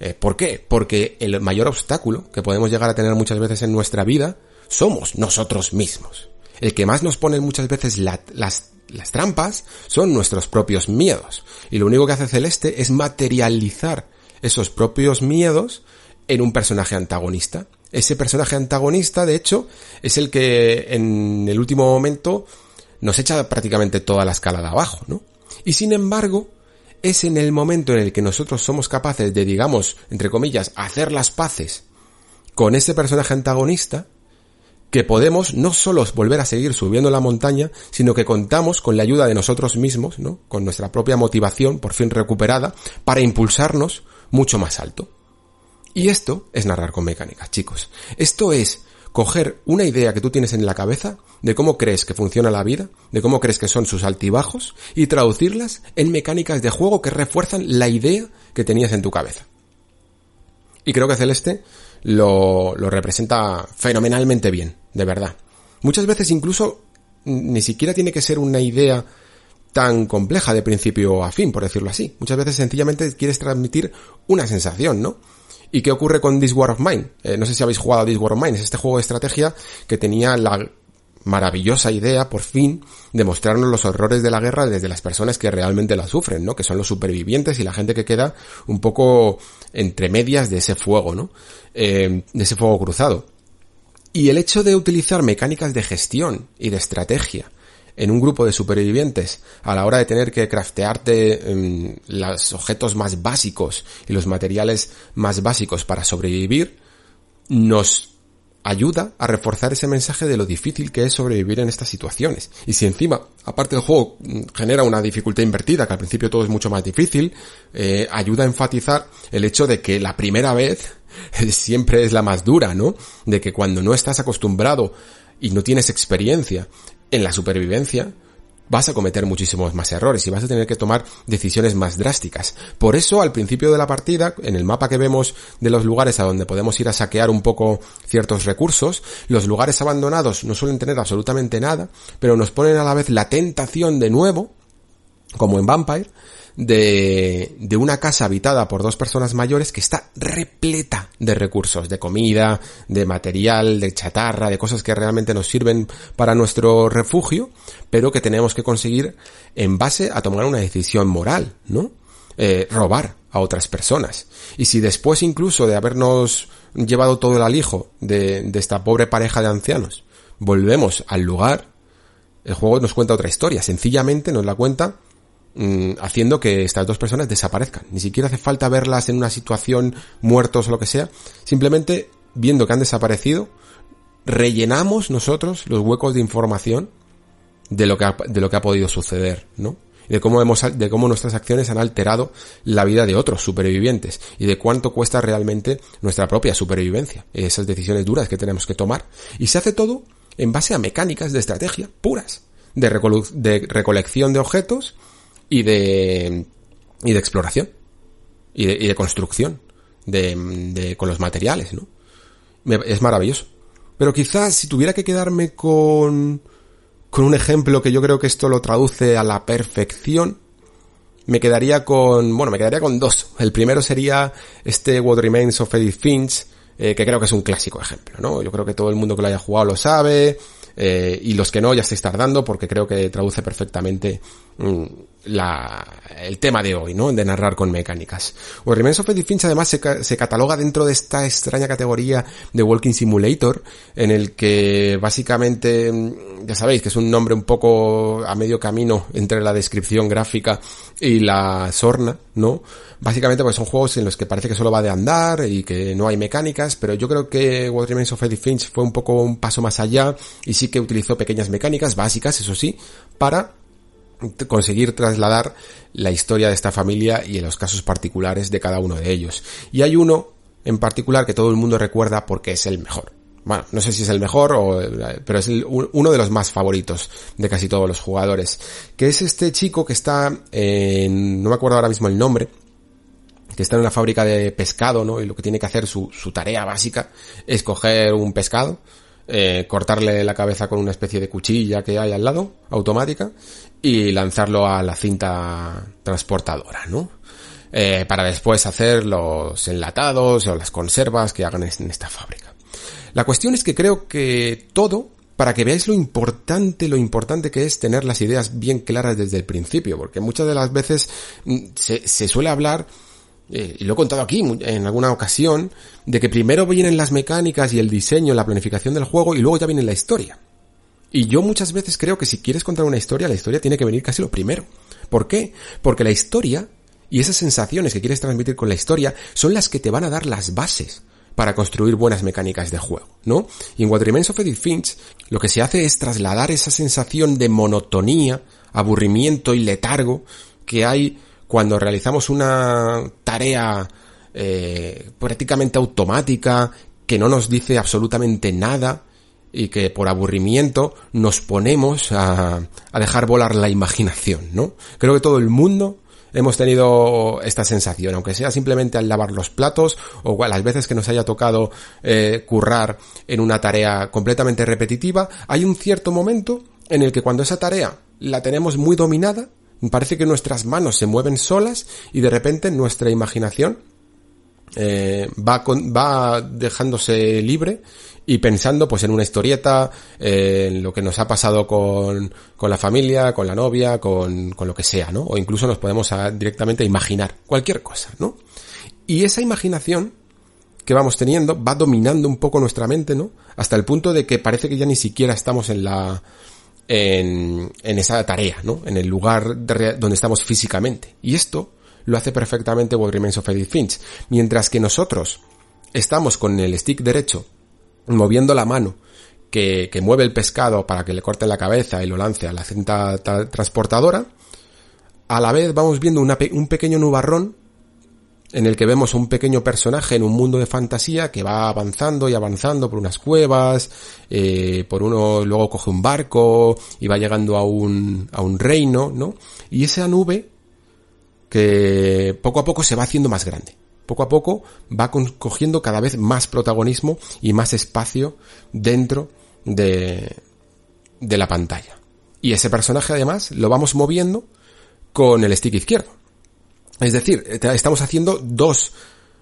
Eh, ¿Por qué? Porque el mayor obstáculo que podemos llegar a tener muchas veces en nuestra vida somos nosotros mismos. El que más nos pone muchas veces las, las trampas son nuestros propios miedos. Y lo único que hace Celeste es materializar esos propios miedos en un personaje antagonista. Ese personaje antagonista, de hecho, es el que en el último momento nos echa prácticamente toda la escala de abajo, ¿no? Y sin embargo, es en el momento en el que nosotros somos capaces de, digamos, entre comillas, hacer las paces con ese personaje antagonista, que podemos no solo volver a seguir subiendo la montaña, sino que contamos con la ayuda de nosotros mismos, ¿no? Con nuestra propia motivación, por fin recuperada, para impulsarnos mucho más alto. Y esto es narrar con mecánicas, chicos. Esto es coger una idea que tú tienes en la cabeza de cómo crees que funciona la vida, de cómo crees que son sus altibajos y traducirlas en mecánicas de juego que refuerzan la idea que tenías en tu cabeza. Y creo que Celeste lo, lo representa fenomenalmente bien, de verdad. Muchas veces incluso ni siquiera tiene que ser una idea tan compleja de principio a fin, por decirlo así. Muchas veces sencillamente quieres transmitir una sensación, ¿no? ¿Y qué ocurre con This War of Mine? Eh, no sé si habéis jugado a This War of Mine, es este juego de estrategia que tenía la maravillosa idea, por fin, de mostrarnos los horrores de la guerra desde las personas que realmente la sufren, ¿no? Que son los supervivientes y la gente que queda un poco entre medias de ese fuego, ¿no? Eh, de ese fuego cruzado. Y el hecho de utilizar mecánicas de gestión y de estrategia en un grupo de supervivientes a la hora de tener que craftearte em, los objetos más básicos y los materiales más básicos para sobrevivir, nos ayuda a reforzar ese mensaje de lo difícil que es sobrevivir en estas situaciones. Y si encima, aparte del juego, mm, genera una dificultad invertida, que al principio todo es mucho más difícil, eh, ayuda a enfatizar el hecho de que la primera vez siempre es la más dura, ¿no? De que cuando no estás acostumbrado y no tienes experiencia en la supervivencia, vas a cometer muchísimos más errores y vas a tener que tomar decisiones más drásticas. Por eso, al principio de la partida, en el mapa que vemos de los lugares a donde podemos ir a saquear un poco ciertos recursos, los lugares abandonados no suelen tener absolutamente nada, pero nos ponen a la vez la tentación de nuevo, como en Vampire, de, de una casa habitada por dos personas mayores que está repleta de recursos, de comida, de material, de chatarra, de cosas que realmente nos sirven para nuestro refugio, pero que tenemos que conseguir en base a tomar una decisión moral, ¿no? Eh, robar a otras personas. Y si después incluso de habernos llevado todo el alijo de, de esta pobre pareja de ancianos, volvemos al lugar, el juego nos cuenta otra historia. Sencillamente nos la cuenta Mm, haciendo que estas dos personas desaparezcan. Ni siquiera hace falta verlas en una situación muertos o lo que sea. Simplemente viendo que han desaparecido, rellenamos nosotros los huecos de información de lo que ha, de lo que ha podido suceder, ¿no? de cómo hemos, de cómo nuestras acciones han alterado la vida de otros supervivientes y de cuánto cuesta realmente nuestra propia supervivencia, esas decisiones duras que tenemos que tomar. Y se hace todo en base a mecánicas de estrategia puras, de, de recolección de objetos y de, y de exploración y de, y de construcción de, de, con los materiales, ¿no? es maravilloso. Pero quizás si tuviera que quedarme con, con un ejemplo que yo creo que esto lo traduce a la perfección, me quedaría con, bueno, me quedaría con dos. El primero sería este What Remains of Edith Finch, eh, que creo que es un clásico ejemplo, ¿no? Yo creo que todo el mundo que lo haya jugado lo sabe, eh, y los que no ya estáis tardando porque creo que traduce perfectamente la, el tema de hoy, ¿no? De narrar con mecánicas. What Remains of Edith Finch además se, se, cataloga dentro de esta extraña categoría de Walking Simulator, en el que básicamente, ya sabéis que es un nombre un poco a medio camino entre la descripción gráfica y la sorna, ¿no? Básicamente pues son juegos en los que parece que solo va de andar y que no hay mecánicas, pero yo creo que What Remains of Edith Finch fue un poco un paso más allá y sí que utilizó pequeñas mecánicas básicas, eso sí, para conseguir trasladar la historia de esta familia y en los casos particulares de cada uno de ellos. Y hay uno en particular que todo el mundo recuerda porque es el mejor. Bueno, no sé si es el mejor o, pero es el, uno de los más favoritos de casi todos los jugadores. Que es este chico que está en, no me acuerdo ahora mismo el nombre, que está en una fábrica de pescado, ¿no? Y lo que tiene que hacer su, su tarea básica es coger un pescado, eh, cortarle la cabeza con una especie de cuchilla que hay al lado, automática, y lanzarlo a la cinta transportadora, ¿no? Eh, para después hacer los enlatados o las conservas que hagan en esta fábrica. La cuestión es que creo que todo, para que veáis lo importante, lo importante que es tener las ideas bien claras desde el principio, porque muchas de las veces mm, se, se suele hablar eh, y lo he contado aquí en alguna ocasión, de que primero vienen las mecánicas y el diseño, la planificación del juego y luego ya viene la historia. Y yo muchas veces creo que si quieres contar una historia, la historia tiene que venir casi lo primero. ¿Por qué? Porque la historia y esas sensaciones que quieres transmitir con la historia son las que te van a dar las bases para construir buenas mecánicas de juego, ¿no? Y en What Remains of Edith Finch lo que se hace es trasladar esa sensación de monotonía, aburrimiento y letargo que hay cuando realizamos una tarea eh, prácticamente automática que no nos dice absolutamente nada y que por aburrimiento nos ponemos a, a dejar volar la imaginación, ¿no? Creo que todo el mundo hemos tenido esta sensación, aunque sea simplemente al lavar los platos o a las veces que nos haya tocado eh, currar en una tarea completamente repetitiva, hay un cierto momento en el que cuando esa tarea la tenemos muy dominada, Parece que nuestras manos se mueven solas y de repente nuestra imaginación eh, va, va dejándose libre y pensando pues en una historieta, eh, en lo que nos ha pasado con, con la familia, con la novia, con, con, lo que sea, ¿no? O incluso nos podemos directamente imaginar cualquier cosa, ¿no? Y esa imaginación que vamos teniendo va dominando un poco nuestra mente, ¿no? Hasta el punto de que parece que ya ni siquiera estamos en la, en, en esa tarea, ¿no? En el lugar donde estamos físicamente. Y esto lo hace perfectamente What Remains of Edith Finch. Mientras que nosotros estamos con el stick derecho moviendo la mano que, que mueve el pescado para que le corte la cabeza y lo lance a la cinta transportadora, a la vez vamos viendo una, un pequeño nubarrón en el que vemos un pequeño personaje en un mundo de fantasía que va avanzando y avanzando por unas cuevas, eh, por uno luego coge un barco y va llegando a un, a un reino, ¿no? Y esa nube que poco a poco se va haciendo más grande. Poco a poco va cogiendo cada vez más protagonismo y más espacio dentro de, de la pantalla. Y ese personaje además lo vamos moviendo con el stick izquierdo. Es decir, estamos haciendo dos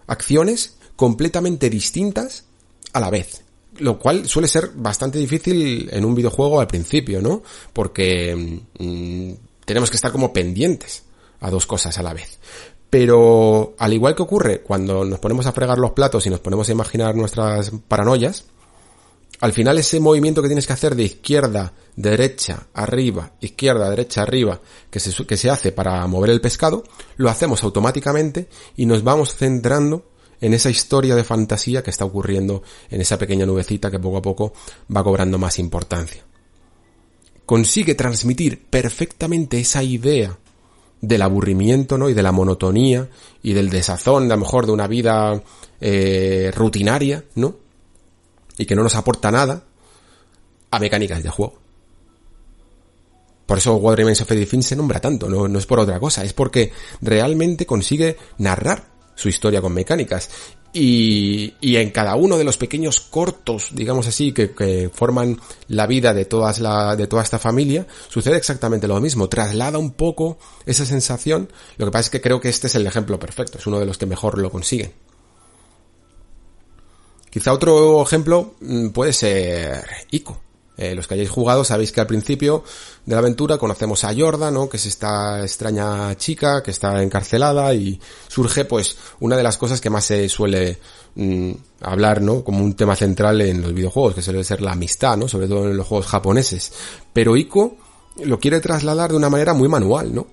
acciones completamente distintas a la vez. Lo cual suele ser bastante difícil en un videojuego al principio, ¿no? Porque mmm, tenemos que estar como pendientes a dos cosas a la vez. Pero al igual que ocurre cuando nos ponemos a fregar los platos y nos ponemos a imaginar nuestras paranoias, al final ese movimiento que tienes que hacer de izquierda, derecha, arriba, izquierda, derecha, arriba, que se, que se hace para mover el pescado, lo hacemos automáticamente y nos vamos centrando en esa historia de fantasía que está ocurriendo en esa pequeña nubecita que poco a poco va cobrando más importancia. Consigue transmitir perfectamente esa idea del aburrimiento, ¿no? Y de la monotonía y del desazón, a lo mejor, de una vida eh, rutinaria, ¿no? Y que no nos aporta nada a mecánicas de juego. Por eso What Remains of Edith Finch se nombra tanto, no, no es por otra cosa, es porque realmente consigue narrar su historia con mecánicas. Y, y, en cada uno de los pequeños cortos, digamos así, que, que forman la vida de, todas la, de toda esta familia, sucede exactamente lo mismo. Traslada un poco esa sensación. Lo que pasa es que creo que este es el ejemplo perfecto, es uno de los que mejor lo consiguen. Quizá otro ejemplo mm, puede ser Ico. Eh, los que hayáis jugado sabéis que al principio de la aventura conocemos a Yorda, ¿no? Que es esta extraña chica que está encarcelada y surge pues una de las cosas que más se suele mm, hablar, ¿no? Como un tema central en los videojuegos, que suele ser la amistad, ¿no? Sobre todo en los juegos japoneses. Pero Ico lo quiere trasladar de una manera muy manual, ¿no?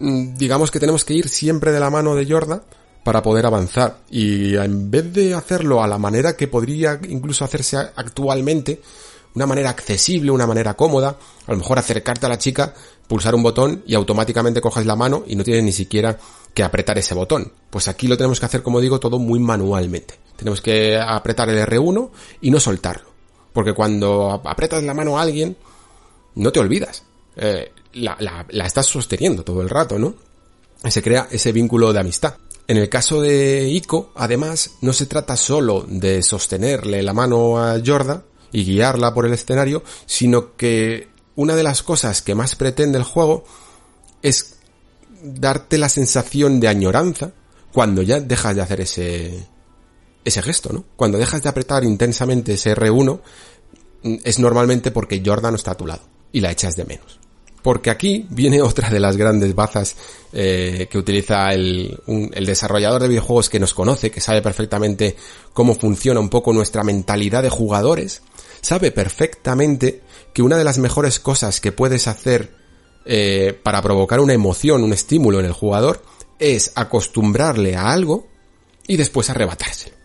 Mm, digamos que tenemos que ir siempre de la mano de Yorda para poder avanzar. Y en vez de hacerlo a la manera que podría incluso hacerse actualmente, una manera accesible, una manera cómoda, a lo mejor acercarte a la chica, pulsar un botón y automáticamente coges la mano y no tienes ni siquiera que apretar ese botón. Pues aquí lo tenemos que hacer, como digo, todo muy manualmente. Tenemos que apretar el R1 y no soltarlo. Porque cuando apretas la mano a alguien, no te olvidas. Eh, la, la estás sosteniendo todo el rato, ¿no? Se crea ese vínculo de amistad. En el caso de Ico, además, no se trata solo de sostenerle la mano a Jorda, y guiarla por el escenario, sino que una de las cosas que más pretende el juego es darte la sensación de añoranza cuando ya dejas de hacer ese, ese gesto, ¿no? Cuando dejas de apretar intensamente ese R1, es normalmente porque Jordan no está a tu lado y la echas de menos. Porque aquí viene otra de las grandes bazas eh, que utiliza el, el desarrollador de videojuegos que nos conoce, que sabe perfectamente cómo funciona un poco nuestra mentalidad de jugadores sabe perfectamente que una de las mejores cosas que puedes hacer eh, para provocar una emoción, un estímulo en el jugador, es acostumbrarle a algo y después arrebatárselo.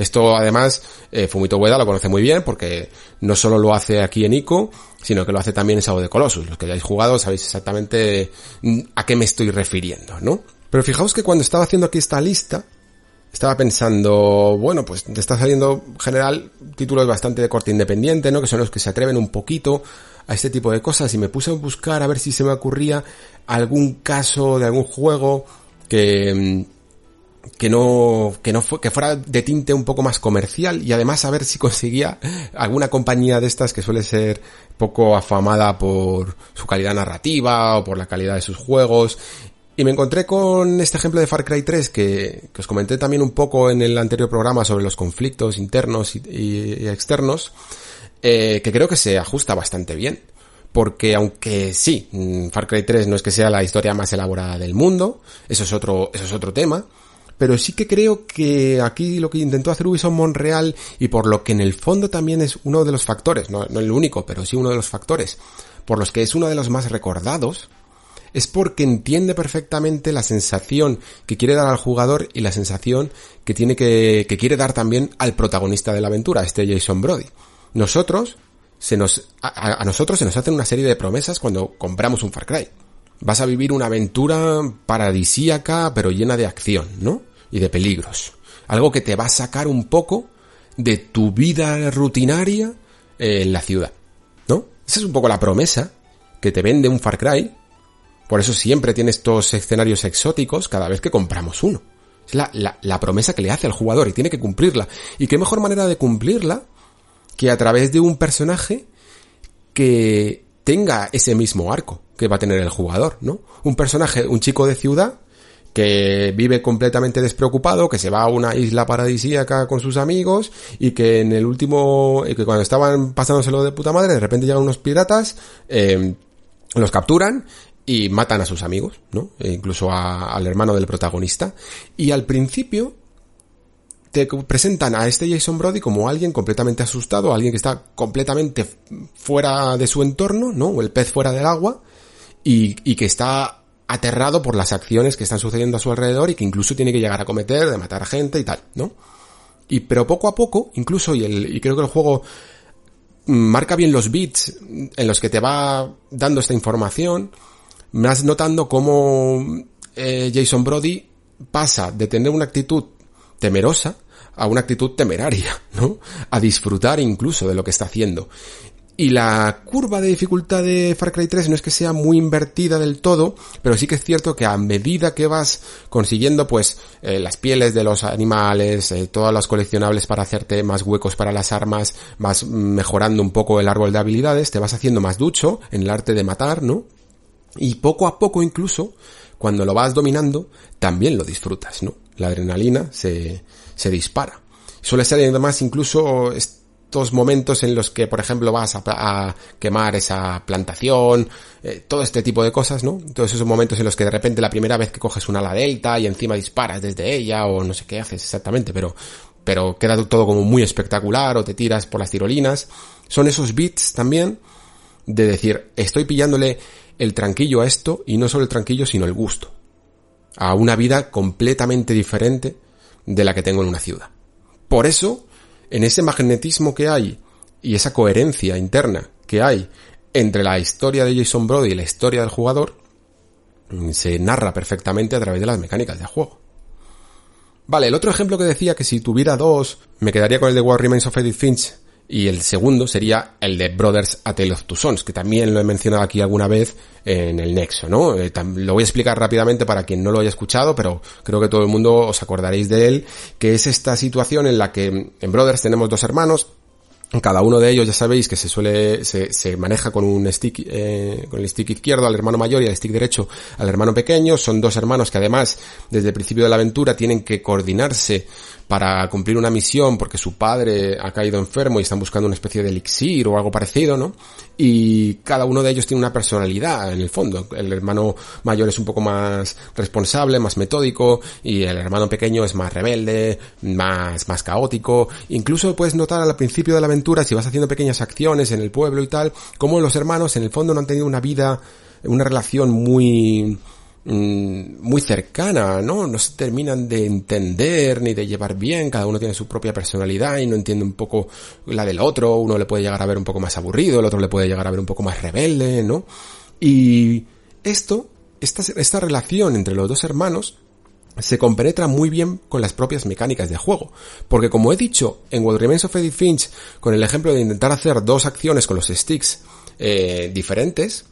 Esto además eh, Fumito Ueda lo conoce muy bien porque no solo lo hace aquí en Ico, sino que lo hace también en Sao de Colossus. Los que hayáis jugado sabéis exactamente mm, a qué me estoy refiriendo, ¿no? Pero fijaos que cuando estaba haciendo aquí esta lista, estaba pensando, bueno, pues te está saliendo en general títulos bastante de corte independiente, ¿no? Que son los que se atreven un poquito a este tipo de cosas y me puse a buscar a ver si se me ocurría algún caso de algún juego que mm, que no que no fue, que fuera de tinte un poco más comercial y además a ver si conseguía alguna compañía de estas que suele ser poco afamada por su calidad narrativa o por la calidad de sus juegos y me encontré con este ejemplo de Far Cry 3 que, os comenté también un poco en el anterior programa sobre los conflictos internos y, externos, eh, que creo que se ajusta bastante bien. Porque aunque sí, mm, Far Cry 3 no es que sea la historia más elaborada del mundo, eso es otro, eso es otro tema, pero sí que creo que aquí lo que intentó hacer Ubisoft Montreal y por lo que en el fondo también es uno de los factores, no, no el único, pero sí uno de los factores, por los que es uno de los más recordados, es porque entiende perfectamente la sensación que quiere dar al jugador y la sensación que tiene que, que quiere dar también al protagonista de la aventura, este Jason Brody. Nosotros, se nos, a, nosotros se nos hacen una serie de promesas cuando compramos un Far Cry. Vas a vivir una aventura paradisíaca, pero llena de acción, ¿no? Y de peligros. Algo que te va a sacar un poco de tu vida rutinaria en la ciudad, ¿no? Esa es un poco la promesa que te vende un Far Cry por eso siempre tiene estos escenarios exóticos cada vez que compramos uno. Es la, la, promesa que le hace al jugador y tiene que cumplirla. Y qué mejor manera de cumplirla que a través de un personaje que tenga ese mismo arco que va a tener el jugador, ¿no? Un personaje, un chico de ciudad que vive completamente despreocupado, que se va a una isla paradisíaca con sus amigos y que en el último, que cuando estaban pasándoselo de puta madre, de repente llegan unos piratas, eh, los capturan y matan a sus amigos, ¿no? E incluso al hermano del protagonista. Y al principio te presentan a este Jason Brody como alguien completamente asustado, alguien que está completamente fuera de su entorno, ¿no? El pez fuera del agua, y, y que está aterrado por las acciones que están sucediendo a su alrededor y que incluso tiene que llegar a cometer, de matar a gente y tal, ¿no? Y pero poco a poco, incluso, y, el, y creo que el juego marca bien los bits en los que te va dando esta información, vas notando cómo eh, Jason Brody pasa de tener una actitud temerosa a una actitud temeraria, ¿no? A disfrutar incluso de lo que está haciendo. Y la curva de dificultad de Far Cry 3 no es que sea muy invertida del todo, pero sí que es cierto que a medida que vas consiguiendo pues eh, las pieles de los animales, eh, todos los coleccionables para hacerte más huecos para las armas, vas mejorando un poco el árbol de habilidades, te vas haciendo más ducho en el arte de matar, ¿no? Y poco a poco incluso, cuando lo vas dominando, también lo disfrutas, ¿no? La adrenalina se, se dispara. Suele ser además incluso momentos en los que, por ejemplo, vas a, quemar esa plantación, eh, todo este tipo de cosas, ¿no? Todos esos momentos en los que de repente la primera vez que coges una ala delta y encima disparas desde ella o no sé qué haces exactamente, pero, pero queda todo como muy espectacular o te tiras por las tirolinas. Son esos bits también de decir, estoy pillándole el tranquillo a esto y no solo el tranquillo, sino el gusto. A una vida completamente diferente de la que tengo en una ciudad. Por eso, en ese magnetismo que hay y esa coherencia interna que hay entre la historia de Jason Brody y la historia del jugador, se narra perfectamente a través de las mecánicas de juego. Vale, el otro ejemplo que decía que si tuviera dos, me quedaría con el de War Remains of Edith Finch, y el segundo sería el de Brothers A Tale of Two Sons, que también lo he mencionado aquí alguna vez en el Nexo, ¿no? Eh, lo voy a explicar rápidamente para quien no lo haya escuchado, pero creo que todo el mundo os acordaréis de él, que es esta situación en la que en Brothers tenemos dos hermanos, cada uno de ellos ya sabéis que se suele, se, se maneja con un stick, eh, con el stick izquierdo al hermano mayor y el stick derecho al hermano pequeño. Son dos hermanos que además, desde el principio de la aventura, tienen que coordinarse para cumplir una misión porque su padre ha caído enfermo y están buscando una especie de elixir o algo parecido, ¿no? Y cada uno de ellos tiene una personalidad en el fondo. El hermano mayor es un poco más responsable, más metódico y el hermano pequeño es más rebelde, más, más caótico. Incluso puedes notar al principio de la aventura, si vas haciendo pequeñas acciones en el pueblo y tal, como los hermanos en el fondo no han tenido una vida, una relación muy, muy cercana, ¿no? No se terminan de entender ni de llevar bien, cada uno tiene su propia personalidad y no entiende un poco la del otro, uno le puede llegar a ver un poco más aburrido, el otro le puede llegar a ver un poco más rebelde, ¿no? Y esto, esta, esta relación entre los dos hermanos, se compenetra muy bien con las propias mecánicas de juego. Porque como he dicho en What Remains of Edith Finch, con el ejemplo de intentar hacer dos acciones con los sticks eh, diferentes,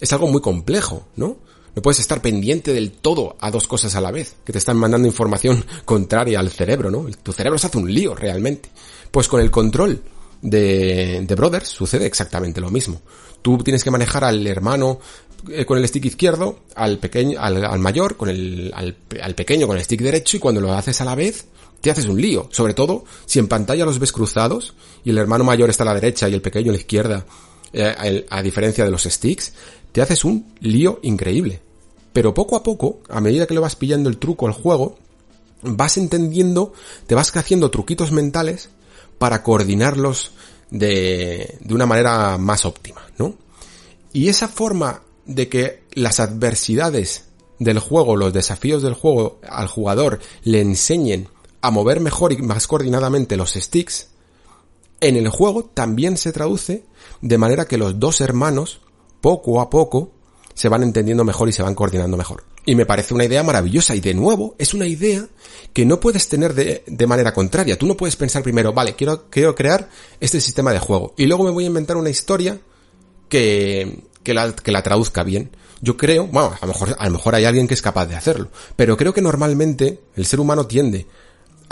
es algo muy complejo, ¿no? No puedes estar pendiente del todo a dos cosas a la vez, que te están mandando información contraria al cerebro, ¿no? Tu cerebro se hace un lío realmente. Pues con el control de, de Brothers sucede exactamente lo mismo. Tú tienes que manejar al hermano eh, con el stick izquierdo, al pequeño, al, mayor con el, al, pequeño con el stick derecho y cuando lo haces a la vez, te haces un lío. Sobre todo si en pantalla los ves cruzados y el hermano mayor está a la derecha y el pequeño a la izquierda, eh, a diferencia de los sticks, te haces un lío increíble. Pero poco a poco, a medida que le vas pillando el truco al juego, vas entendiendo, te vas haciendo truquitos mentales para coordinarlos de, de una manera más óptima, ¿no? Y esa forma de que las adversidades del juego, los desafíos del juego al jugador le enseñen a mover mejor y más coordinadamente los sticks, en el juego también se traduce de manera que los dos hermanos, poco a poco, se van entendiendo mejor y se van coordinando mejor. Y me parece una idea maravillosa y de nuevo es una idea que no puedes tener de, de manera contraria. Tú no puedes pensar primero, vale, quiero, quiero crear este sistema de juego y luego me voy a inventar una historia que, que la, que la traduzca bien. Yo creo, bueno, a lo mejor, a lo mejor hay alguien que es capaz de hacerlo, pero creo que normalmente el ser humano tiende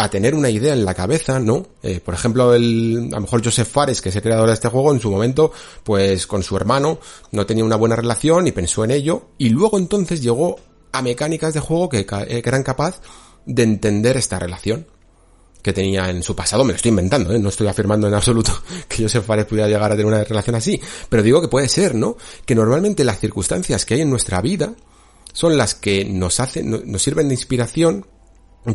a tener una idea en la cabeza, ¿no? Eh, por ejemplo, el, a lo mejor Joseph Fares, que es el creador de este juego, en su momento, pues con su hermano no tenía una buena relación y pensó en ello, y luego entonces llegó a mecánicas de juego que, eh, que eran capaz de entender esta relación que tenía en su pasado, me lo estoy inventando, ¿eh? no estoy afirmando en absoluto que Joseph Fares pudiera llegar a tener una relación así, pero digo que puede ser, ¿no? Que normalmente las circunstancias que hay en nuestra vida son las que nos hacen, nos sirven de inspiración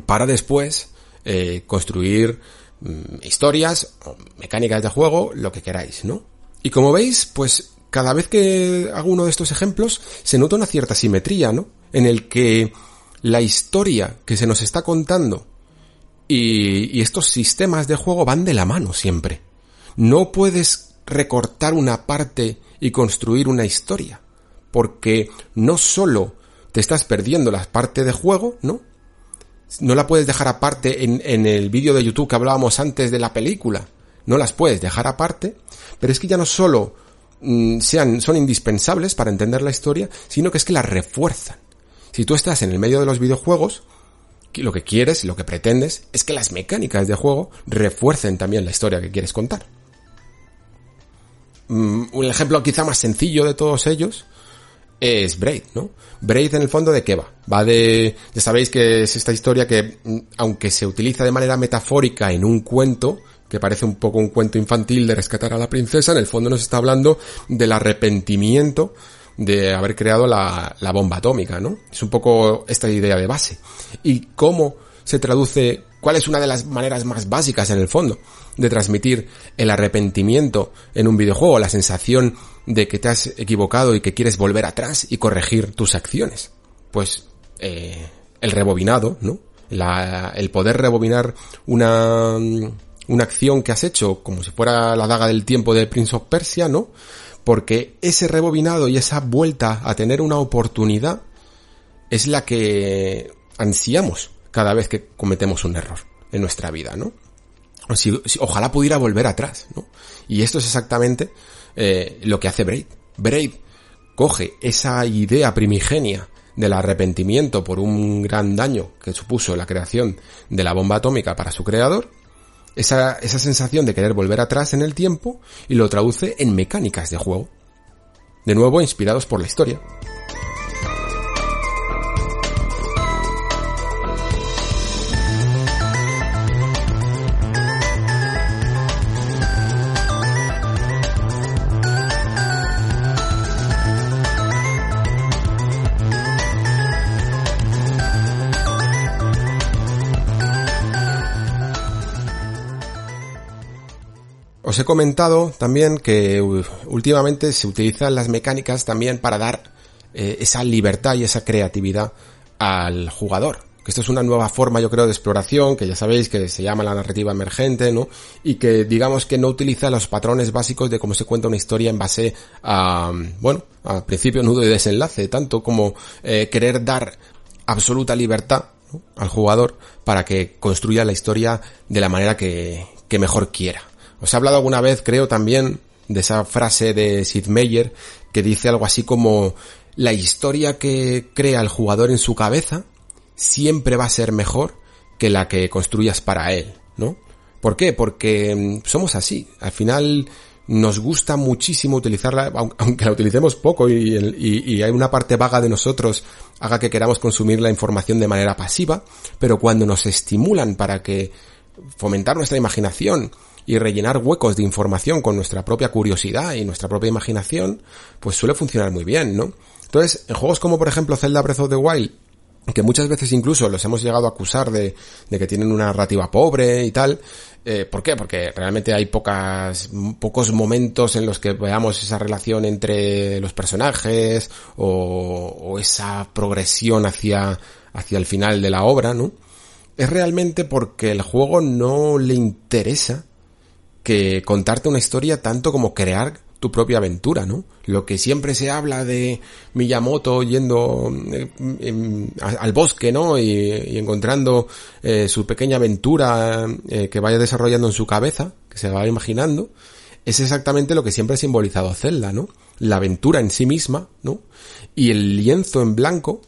para después eh, construir mm, historias, mecánicas de juego, lo que queráis, ¿no? Y como veis, pues cada vez que hago uno de estos ejemplos, se nota una cierta simetría, ¿no? En el que la historia que se nos está contando y, y estos sistemas de juego van de la mano siempre. No puedes recortar una parte y construir una historia, porque no solo te estás perdiendo la parte de juego, ¿no? No la puedes dejar aparte en, en el vídeo de YouTube que hablábamos antes de la película. No las puedes dejar aparte, pero es que ya no solo mm, sean, son indispensables para entender la historia, sino que es que las refuerzan. Si tú estás en el medio de los videojuegos, lo que quieres, lo que pretendes, es que las mecánicas de juego refuercen también la historia que quieres contar. Mm, un ejemplo quizá más sencillo de todos ellos es Braid, ¿no? Braid en el fondo de qué va? Va de, ya sabéis que es esta historia que, mm, aunque se utiliza de manera metafórica en un cuento, que parece un poco un cuento infantil de rescatar a la princesa, en el fondo nos está hablando del arrepentimiento de haber creado la, la bomba atómica, ¿no? Es un poco esta idea de base. Y cómo se traduce, cuál es una de las maneras más básicas en el fondo de transmitir el arrepentimiento en un videojuego, la sensación de que te has equivocado y que quieres volver atrás y corregir tus acciones. Pues eh, el rebobinado, ¿no? La, el poder rebobinar una, una acción que has hecho como si fuera la daga del tiempo de Prince of Persia, ¿no? Porque ese rebobinado y esa vuelta a tener una oportunidad es la que ansiamos cada vez que cometemos un error en nuestra vida, ¿no? ojalá pudiera volver atrás, ¿no? Y esto es exactamente eh, lo que hace Braid. Braid coge esa idea primigenia del arrepentimiento por un gran daño que supuso la creación de la bomba atómica para su creador, esa, esa sensación de querer volver atrás en el tiempo y lo traduce en mecánicas de juego. De nuevo inspirados por la historia. Os he comentado también que últimamente se utilizan las mecánicas también para dar eh, esa libertad y esa creatividad al jugador. Que esto es una nueva forma, yo creo, de exploración, que ya sabéis que se llama la narrativa emergente, ¿no? Y que digamos que no utiliza los patrones básicos de cómo se cuenta una historia en base a, bueno, a principio, nudo y desenlace, tanto como eh, querer dar absoluta libertad al jugador para que construya la historia de la manera que, que mejor quiera. Os he hablado alguna vez, creo también, de esa frase de Sid Meier que dice algo así como la historia que crea el jugador en su cabeza siempre va a ser mejor que la que construyas para él, ¿no? ¿Por qué? Porque mm, somos así. Al final nos gusta muchísimo utilizarla, aunque la utilicemos poco y, y, hay una parte vaga de nosotros haga que queramos consumir la información de manera pasiva, pero cuando nos estimulan para que fomentar nuestra imaginación y rellenar huecos de información con nuestra propia curiosidad y nuestra propia imaginación, pues suele funcionar muy bien, ¿no? Entonces, en juegos como por ejemplo Zelda Breath of the Wild, que muchas veces incluso los hemos llegado a acusar de, de que tienen una narrativa pobre y tal, eh, ¿Por qué? Porque realmente hay pocas, pocos momentos en los que veamos esa relación entre los personajes o, o, esa progresión hacia, hacia el final de la obra, ¿no? Es realmente porque el juego no le interesa que contarte una historia tanto como crear tu propia aventura, ¿no? Lo que siempre se habla de Miyamoto yendo eh, al bosque, ¿no? Y, encontrando eh, su pequeña aventura eh, que vaya desarrollando en su cabeza, que se va imaginando, es exactamente lo que siempre ha simbolizado Zelda, ¿no? La aventura en sí misma, ¿no? Y el lienzo en blanco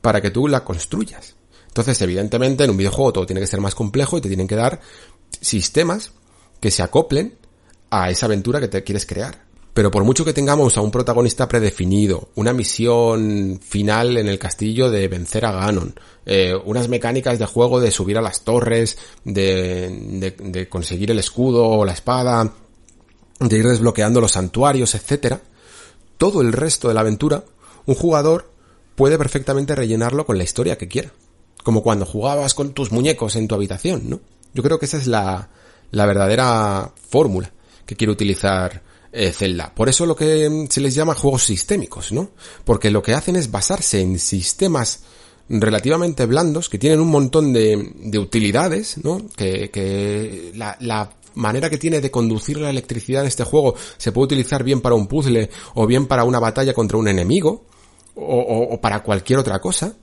para que tú la construyas. Entonces, evidentemente, en un videojuego todo tiene que ser más complejo y te tienen que dar sistemas que se acoplen a esa aventura que te quieres crear. Pero por mucho que tengamos a un protagonista predefinido, una misión final en el castillo de vencer a Ganon, eh, unas mecánicas de juego de subir a las torres, de, de, conseguir el escudo o la espada, de ir desbloqueando los santuarios, etcétera, todo el resto de la aventura, un jugador puede perfectamente rellenarlo con la historia que quiera. Como cuando jugabas con tus muñecos en tu habitación, ¿no? Yo creo que esa es la, la verdadera fórmula que quiere utilizar eh, Zelda. Por eso lo que mm, se les llama juegos sistémicos, ¿no? Porque lo que hacen es basarse en sistemas relativamente blandos que tienen un montón de, de utilidades, ¿no? Que, que la, la manera que tiene de conducir la electricidad en este juego se puede utilizar bien para un puzzle o bien para una batalla contra un enemigo o, o, o para cualquier otra cosa.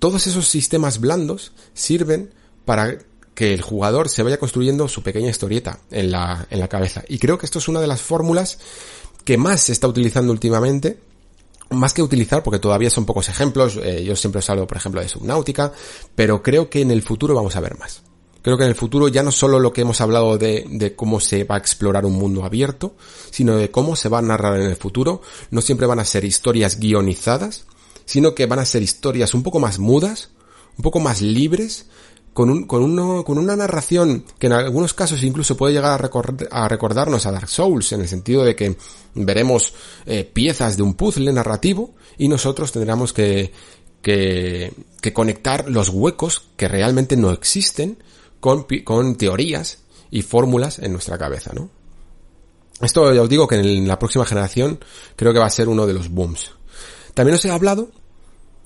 Todos esos sistemas blandos sirven para que el jugador se vaya construyendo su pequeña historieta en la, en la cabeza. Y creo que esto es una de las fórmulas que más se está utilizando últimamente más que utilizar, porque todavía son pocos ejemplos, eh, yo siempre os hablo, por ejemplo, de Subnautica, pero creo que en el futuro vamos a ver más. Creo que en el futuro ya no solo lo que hemos hablado de, de, cómo se va a explorar un mundo abierto, sino de cómo se va a narrar en el futuro. No siempre van a ser historias guionizadas, sino que van a ser historias un poco más mudas, un poco más libres, con, un, con, uno, con una narración que en algunos casos incluso puede llegar a, a recordarnos a Dark Souls, en el sentido de que veremos eh, piezas de un puzzle narrativo y nosotros tendremos que, que, que, conectar los huecos que realmente no existen con, con teorías y fórmulas en nuestra cabeza, ¿no? Esto ya os digo que en la próxima generación creo que va a ser uno de los booms. También os he hablado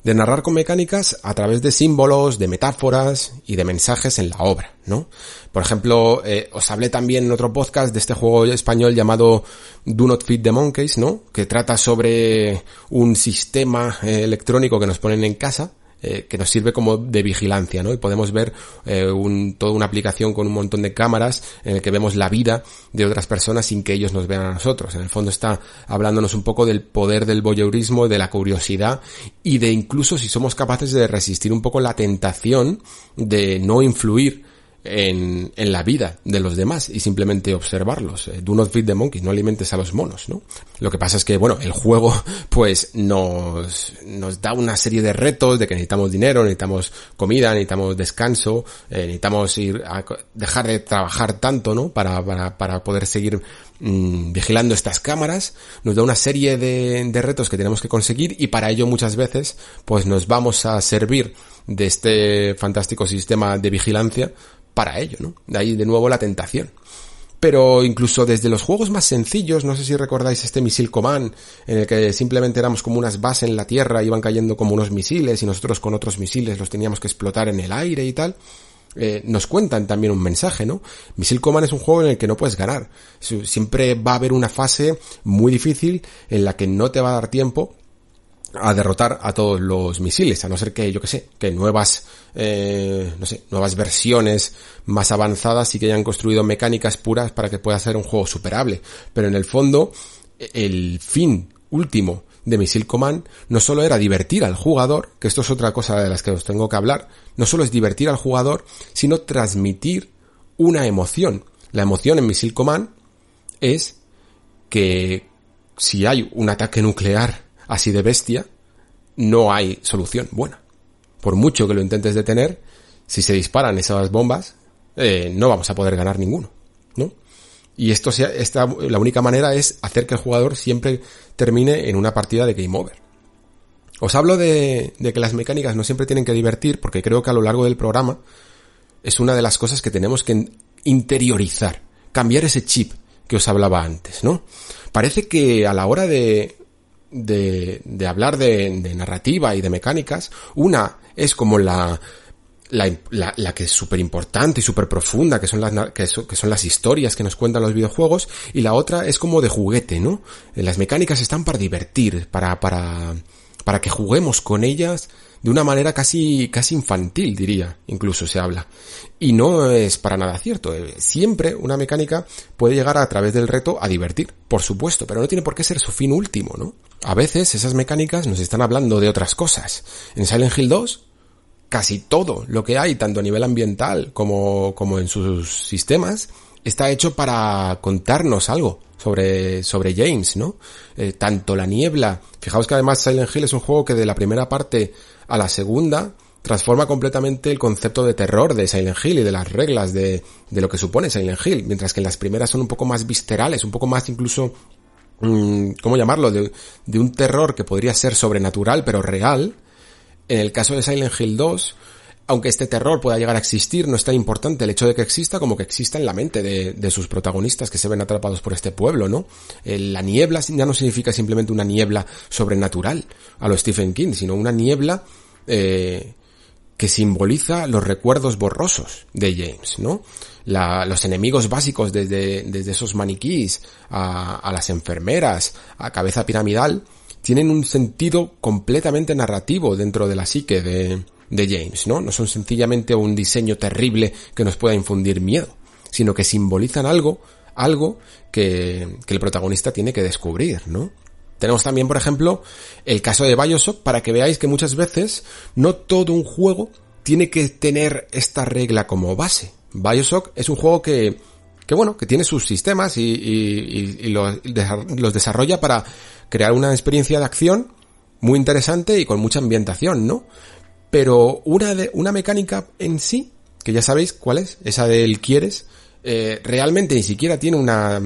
de narrar con mecánicas a través de símbolos, de metáforas y de mensajes en la obra, ¿no? Por ejemplo, eh, os hablé también en otro podcast de este juego español llamado Do Not Feed the Monkeys, ¿no? Que trata sobre un sistema eh, electrónico que nos ponen en casa eh, que nos sirve como de vigilancia, ¿no? Y podemos ver eh, un, toda una aplicación con un montón de cámaras en el que vemos la vida de otras personas sin que ellos nos vean a nosotros. En el fondo está hablándonos un poco del poder del voyeurismo, de la curiosidad y de incluso si somos capaces de resistir un poco la tentación de no influir en, en, la vida de los demás y simplemente observarlos. Eh, do not feed the monkeys, no alimentes a los monos, ¿no? Lo que pasa es que, bueno, el juego pues nos, nos da una serie de retos de que necesitamos dinero, necesitamos comida, necesitamos descanso, eh, necesitamos ir a dejar de trabajar tanto, ¿no? Para, para, para poder seguir mmm, vigilando estas cámaras, nos da una serie de, de retos que tenemos que conseguir y para ello muchas veces pues nos vamos a servir de este fantástico sistema de vigilancia para ello, ¿no? De ahí de nuevo la tentación. Pero incluso desde los juegos más sencillos, no sé si recordáis este Misil Command, en el que simplemente éramos como unas bases en la tierra, iban cayendo como unos misiles y nosotros con otros misiles los teníamos que explotar en el aire y tal. Eh, nos cuentan también un mensaje, ¿no? Misil Command es un juego en el que no puedes ganar. Siempre va a haber una fase muy difícil en la que no te va a dar tiempo a derrotar a todos los misiles, a no ser que, yo que sé, que nuevas, eh, no sé, nuevas versiones más avanzadas y que hayan construido mecánicas puras para que pueda ser un juego superable. Pero en el fondo, el fin último de Missile Command no solo era divertir al jugador, que esto es otra cosa de las que os tengo que hablar, no solo es divertir al jugador, sino transmitir una emoción. La emoción en Missile Command es que si hay un ataque nuclear así de bestia, no hay solución buena. Por mucho que lo intentes detener, si se disparan esas bombas, eh, no vamos a poder ganar ninguno, ¿no? Y esto sea, esta, la única manera es hacer que el jugador siempre termine en una partida de game over. Os hablo de, de que las mecánicas no siempre tienen que divertir, porque creo que a lo largo del programa es una de las cosas que tenemos que interiorizar, cambiar ese chip que os hablaba antes, ¿no? Parece que a la hora de, de, de hablar de, de, narrativa y de mecánicas. Una es como la, la, la, la que es súper importante y súper profunda, que son, las, que, so, que son las historias que nos cuentan los videojuegos, y la otra es como de juguete, ¿no? Las mecánicas están para divertir, para, para, para que juguemos con ellas de una manera casi, casi infantil, diría, incluso se habla. Y no es para nada cierto. Siempre una mecánica puede llegar a través del reto a divertir, por supuesto, pero no tiene por qué ser su fin último, ¿no? A veces esas mecánicas nos están hablando de otras cosas. En Silent Hill 2, casi todo lo que hay, tanto a nivel ambiental como, como en sus sistemas, está hecho para contarnos algo sobre, sobre James, ¿no? Eh, tanto la niebla, fijaos que además Silent Hill es un juego que de la primera parte a la segunda transforma completamente el concepto de terror de Silent Hill y de las reglas de, de lo que supone Silent Hill, mientras que en las primeras son un poco más viscerales, un poco más incluso, mmm, ¿cómo llamarlo? De, de un terror que podría ser sobrenatural pero real. En el caso de Silent Hill 2, aunque este terror pueda llegar a existir, no es tan importante el hecho de que exista como que exista en la mente de, de sus protagonistas que se ven atrapados por este pueblo, ¿no? Eh, la niebla ya no significa simplemente una niebla sobrenatural a lo Stephen King, sino una niebla eh, que simboliza los recuerdos borrosos de James, ¿no? La, los enemigos básicos desde, desde esos maniquís a, a las enfermeras, a cabeza piramidal, tienen un sentido completamente narrativo dentro de la psique de, de James, ¿no? No son sencillamente un diseño terrible que nos pueda infundir miedo, sino que simbolizan algo, algo que, que el protagonista tiene que descubrir, ¿no? Tenemos también, por ejemplo, el caso de Bioshock para que veáis que muchas veces no todo un juego tiene que tener esta regla como base. Bioshock es un juego que, que bueno, que tiene sus sistemas y, y, y los, los desarrolla para crear una experiencia de acción muy interesante y con mucha ambientación, ¿no? Pero una, de, una mecánica en sí que ya sabéis cuál es, esa del quieres, eh, realmente ni siquiera tiene una,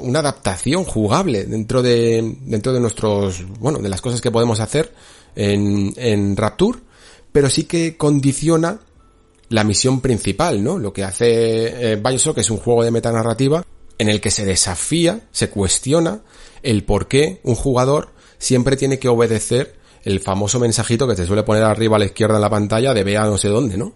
una, adaptación jugable dentro de, dentro de nuestros, bueno, de las cosas que podemos hacer en, en Rapture, pero sí que condiciona la misión principal, ¿no? Lo que hace eh, Bioshock es un juego de metanarrativa en el que se desafía, se cuestiona el por qué un jugador siempre tiene que obedecer el famoso mensajito que te suele poner arriba a la izquierda en la pantalla de vea no sé dónde, ¿no?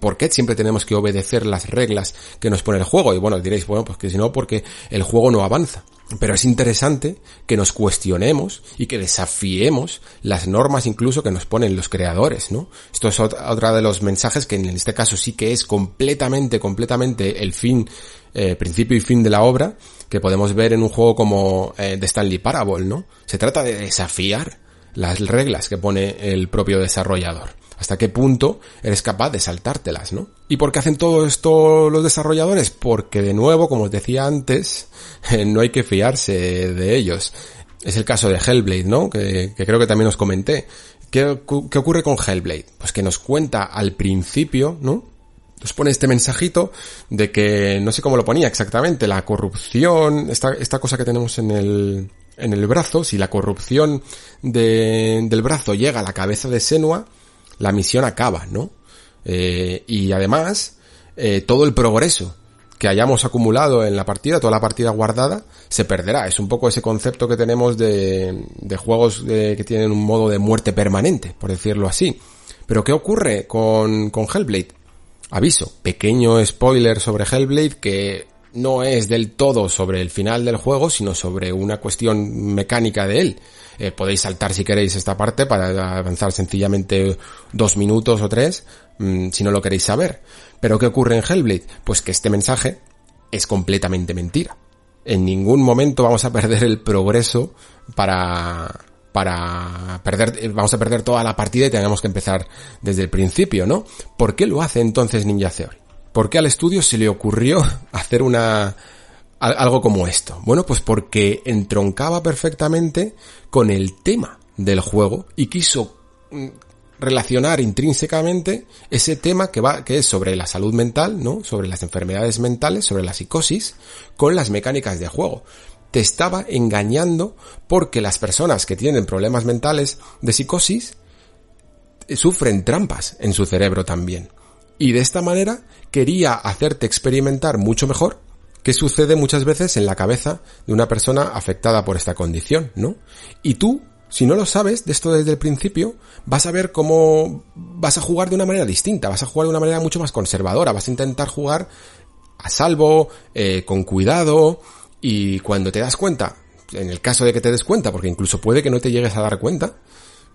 ¿Por qué siempre tenemos que obedecer las reglas que nos pone el juego? Y bueno, diréis, bueno, pues que si no, porque el juego no avanza. Pero es interesante que nos cuestionemos y que desafiemos las normas incluso que nos ponen los creadores, ¿no? Esto es otra de los mensajes que en este caso sí que es completamente, completamente el fin, eh, principio y fin de la obra que podemos ver en un juego como eh, The Stanley Parable, ¿no? Se trata de desafiar las reglas que pone el propio desarrollador hasta qué punto eres capaz de saltártelas, ¿no? ¿Y por qué hacen todo esto los desarrolladores? Porque de nuevo, como os decía antes, no hay que fiarse de ellos. Es el caso de Hellblade, ¿no? Que, creo que también os comenté. ¿Qué, ¿Qué ocurre con Hellblade? Pues que nos cuenta al principio, ¿no? Nos pone este mensajito de que, no sé cómo lo ponía exactamente, la corrupción, esta, esta cosa que tenemos en el, en el brazo, si la corrupción de, del brazo llega a la cabeza de Senua, la misión acaba, ¿no? Eh, y además, eh, todo el progreso que hayamos acumulado en la partida, toda la partida guardada, se perderá. Es un poco ese concepto que tenemos de, de juegos que tienen un modo de muerte permanente, por decirlo así. Pero ¿qué ocurre con, con Hellblade? Aviso, pequeño spoiler sobre Hellblade que no es del todo sobre el final del juego, sino sobre una cuestión mecánica de él. Eh, podéis saltar si queréis esta parte para avanzar sencillamente dos minutos o tres, mm, si no lo queréis saber. Pero ¿qué ocurre en Hellblade? Pues que este mensaje es completamente mentira. En ningún momento vamos a perder el progreso para, para perder, vamos a perder toda la partida y tenemos que empezar desde el principio, ¿no? ¿Por qué lo hace entonces Ninja Theory? ¿Por qué al estudio se le ocurrió hacer una, algo como esto? Bueno, pues porque entroncaba perfectamente con el tema del juego y quiso mm, relacionar intrínsecamente ese tema que va, que es sobre la salud mental, ¿no? Sobre las enfermedades mentales, sobre la psicosis, con las mecánicas de juego. Te estaba engañando porque las personas que tienen problemas mentales de psicosis eh, sufren trampas en su cerebro también. Y de esta manera quería hacerte experimentar mucho mejor qué sucede muchas veces en la cabeza de una persona afectada por esta condición, ¿no? Y tú, si no lo sabes de esto desde el principio, vas a ver cómo vas a jugar de una manera distinta, vas a jugar de una manera mucho más conservadora, vas a intentar jugar a salvo, eh, con cuidado, y cuando te das cuenta, en el caso de que te des cuenta, porque incluso puede que no te llegues a dar cuenta,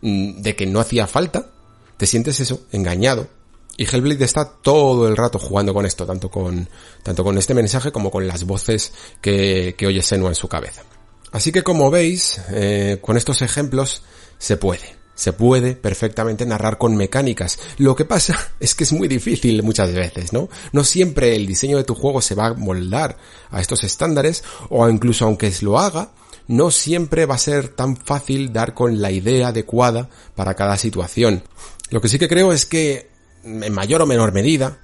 mm, de que no hacía falta, te sientes eso, engañado, y Hellblade está todo el rato jugando con esto, tanto con, tanto con este mensaje como con las voces que, que oye Senua en su cabeza. Así que como veis, eh, con estos ejemplos se puede. Se puede perfectamente narrar con mecánicas. Lo que pasa es que es muy difícil muchas veces, ¿no? No siempre el diseño de tu juego se va a moldar a estos estándares, o incluso aunque lo haga, no siempre va a ser tan fácil dar con la idea adecuada para cada situación. Lo que sí que creo es que en mayor o menor medida,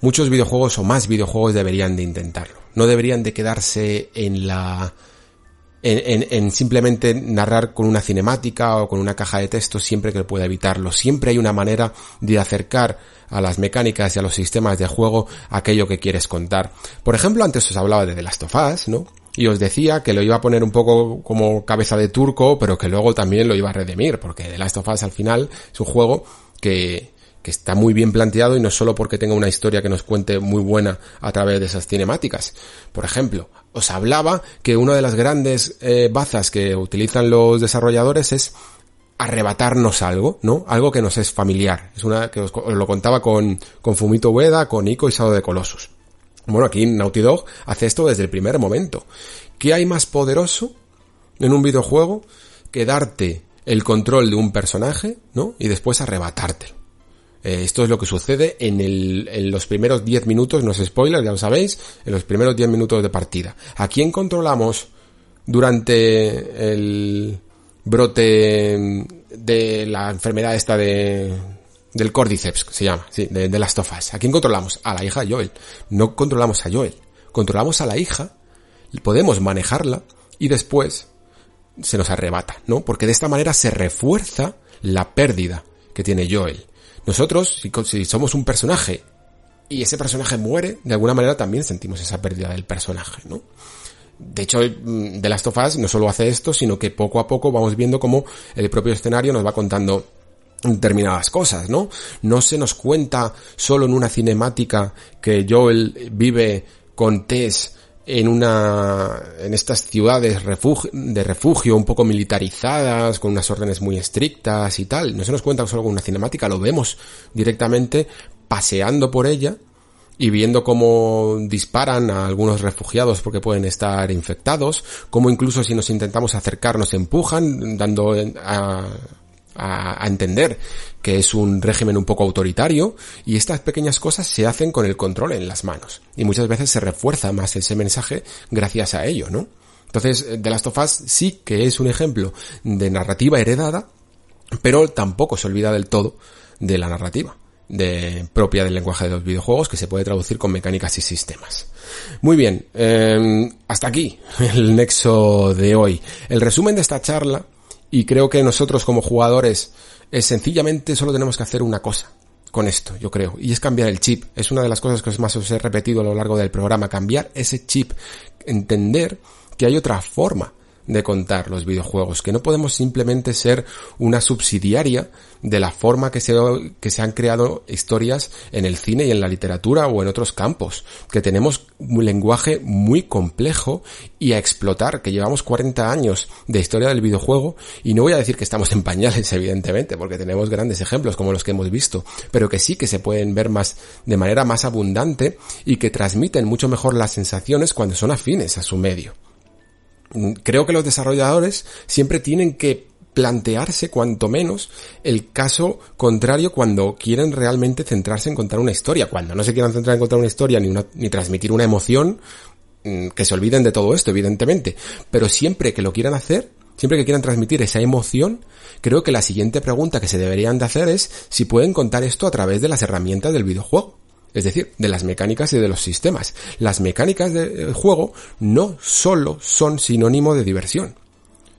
muchos videojuegos o más videojuegos deberían de intentarlo. No deberían de quedarse en la... En, en, simplemente narrar con una cinemática o con una caja de texto siempre que pueda evitarlo. Siempre hay una manera de acercar a las mecánicas y a los sistemas de juego aquello que quieres contar. Por ejemplo, antes os hablaba de The Last of Us, ¿no? Y os decía que lo iba a poner un poco como cabeza de turco, pero que luego también lo iba a redimir, porque The Last of Us al final es un juego que, que está muy bien planteado y no solo porque tenga una historia que nos cuente muy buena a través de esas cinemáticas. Por ejemplo, os hablaba que una de las grandes eh, bazas que utilizan los desarrolladores es arrebatarnos algo, ¿no? Algo que nos es familiar. Es una que os, lo contaba con, con Fumito Ueda, con Ico y Sado de Colossus. Bueno, aquí Naughty Dog hace esto desde el primer momento. ¿Qué hay más poderoso en un videojuego que darte el control de un personaje, ¿no? Y después arrebatártelo. Eh, esto es lo que sucede en, el, en los primeros 10 minutos, no es spoiler, ya lo sabéis, en los primeros 10 minutos de partida. ¿A quién controlamos durante el brote de la enfermedad esta de del Cordyceps, se llama, sí, de, de las tofas. ¿A quién controlamos? A la hija de Joel. No controlamos a Joel. Controlamos a la hija, podemos manejarla y después se nos arrebata, ¿no? Porque de esta manera se refuerza la pérdida que tiene Joel. Nosotros, si, somos un personaje y ese personaje muere, de alguna manera también sentimos esa pérdida del personaje, ¿no? De hecho, mm, The Last of Us no solo hace esto, sino que poco a poco vamos viendo cómo el propio escenario nos va contando determinadas cosas, ¿no? No se nos cuenta solo en una cinemática que Joel vive con Tess en una en estas ciudades de refugio un poco militarizadas con unas órdenes muy estrictas y tal no se nos cuenta solo con una cinemática lo vemos directamente paseando por ella y viendo cómo disparan a algunos refugiados porque pueden estar infectados, cómo incluso si nos intentamos acercar nos empujan, dando a, a, entender que es un régimen un poco autoritario y estas pequeñas cosas se hacen con el control en las manos y muchas veces se refuerza más ese mensaje gracias a ello, ¿no? Entonces, The Last of Us sí que es un ejemplo de narrativa heredada, pero tampoco se olvida del todo de la narrativa de, propia del lenguaje de los videojuegos que se puede traducir con mecánicas y sistemas. Muy bien, em, hasta aquí el nexo de hoy. El resumen de esta charla y creo que nosotros como jugadores es sencillamente solo tenemos que hacer una cosa con esto, yo creo, y es cambiar el chip. Es una de las cosas que más os he repetido a lo largo del programa, cambiar ese chip, entender que hay otra forma de contar los videojuegos, que no podemos simplemente ser una subsidiaria de la forma que se, que se han creado historias en el cine y en la literatura o en otros campos, que tenemos un lenguaje muy complejo y a explotar, que llevamos 40 años de historia del videojuego y no voy a decir que estamos en pañales evidentemente, porque tenemos grandes ejemplos como los que hemos visto, pero que sí que se pueden ver más de manera más abundante y que transmiten mucho mejor las sensaciones cuando son afines a su medio creo que los desarrolladores siempre tienen que plantearse cuanto menos el caso contrario cuando quieren realmente centrarse en contar una historia. Cuando no se quieran centrar en contar una historia ni, ni transmitir una emoción, mm, que se olviden de todo esto, evidentemente. Pero siempre que lo quieran hacer, siempre que quieran transmitir esa emoción, creo que la siguiente pregunta que se deberían de hacer es si pueden contar esto a través de las herramientas del videojuego es decir, de las mecánicas y de los sistemas. Las mecánicas del juego no solo son sinónimo de diversión,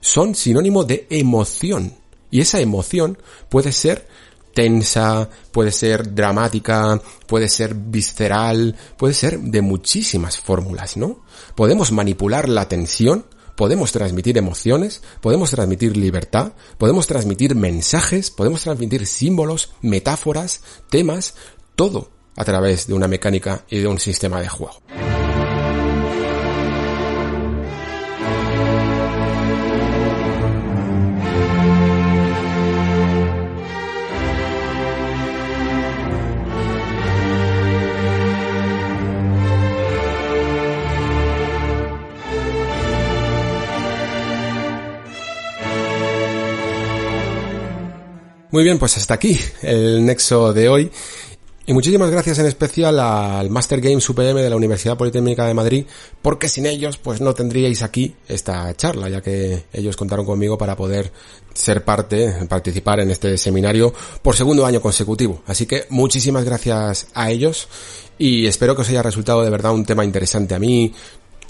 son sinónimo de emoción. Y esa emoción puede ser tensa, puede ser dramática, puede ser visceral, puede ser de muchísimas fórmulas, ¿no? Podemos manipular la tensión, podemos transmitir emociones, podemos transmitir libertad, podemos transmitir mensajes, podemos transmitir símbolos, metáforas, temas, todo a través de una mecánica y de un sistema de juego. Muy bien, pues hasta aquí el nexo de hoy. Y muchísimas gracias en especial al Master Games UPM de la Universidad Politécnica de Madrid, porque sin ellos pues no tendríais aquí esta charla, ya que ellos contaron conmigo para poder ser parte, participar en este seminario por segundo año consecutivo. Así que muchísimas gracias a ellos y espero que os haya resultado de verdad un tema interesante. A mí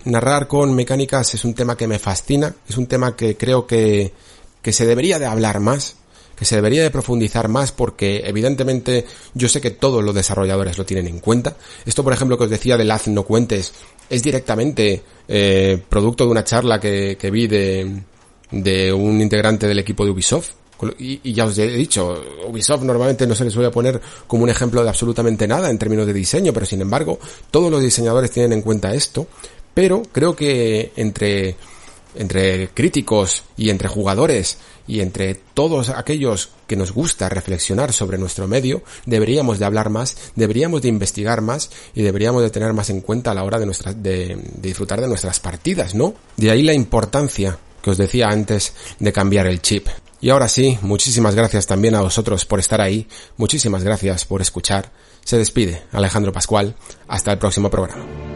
narrar con mecánicas es un tema que me fascina, es un tema que creo que, que se debería de hablar más, que se debería de profundizar más porque evidentemente yo sé que todos los desarrolladores lo tienen en cuenta. Esto, por ejemplo, que os decía del Haz no cuentes, es directamente eh, producto de una charla que, que vi de, de un integrante del equipo de Ubisoft. Y, y, ya os he dicho, Ubisoft normalmente no se les suele poner como un ejemplo de absolutamente nada en términos de diseño, pero sin embargo, todos los diseñadores tienen en cuenta esto. Pero creo que entre, entre críticos y entre jugadores y entre todos aquellos que nos gusta reflexionar sobre nuestro medio, deberíamos de hablar más, deberíamos de investigar más y deberíamos de tener más en cuenta a la hora de, nuestras, de, disfrutar de nuestras partidas, ¿no? De ahí la importancia que os decía antes de cambiar el chip. Y ahora sí, muchísimas gracias también a vosotros por estar ahí, muchísimas gracias por escuchar. Se despide Alejandro Pascual, hasta el próximo programa.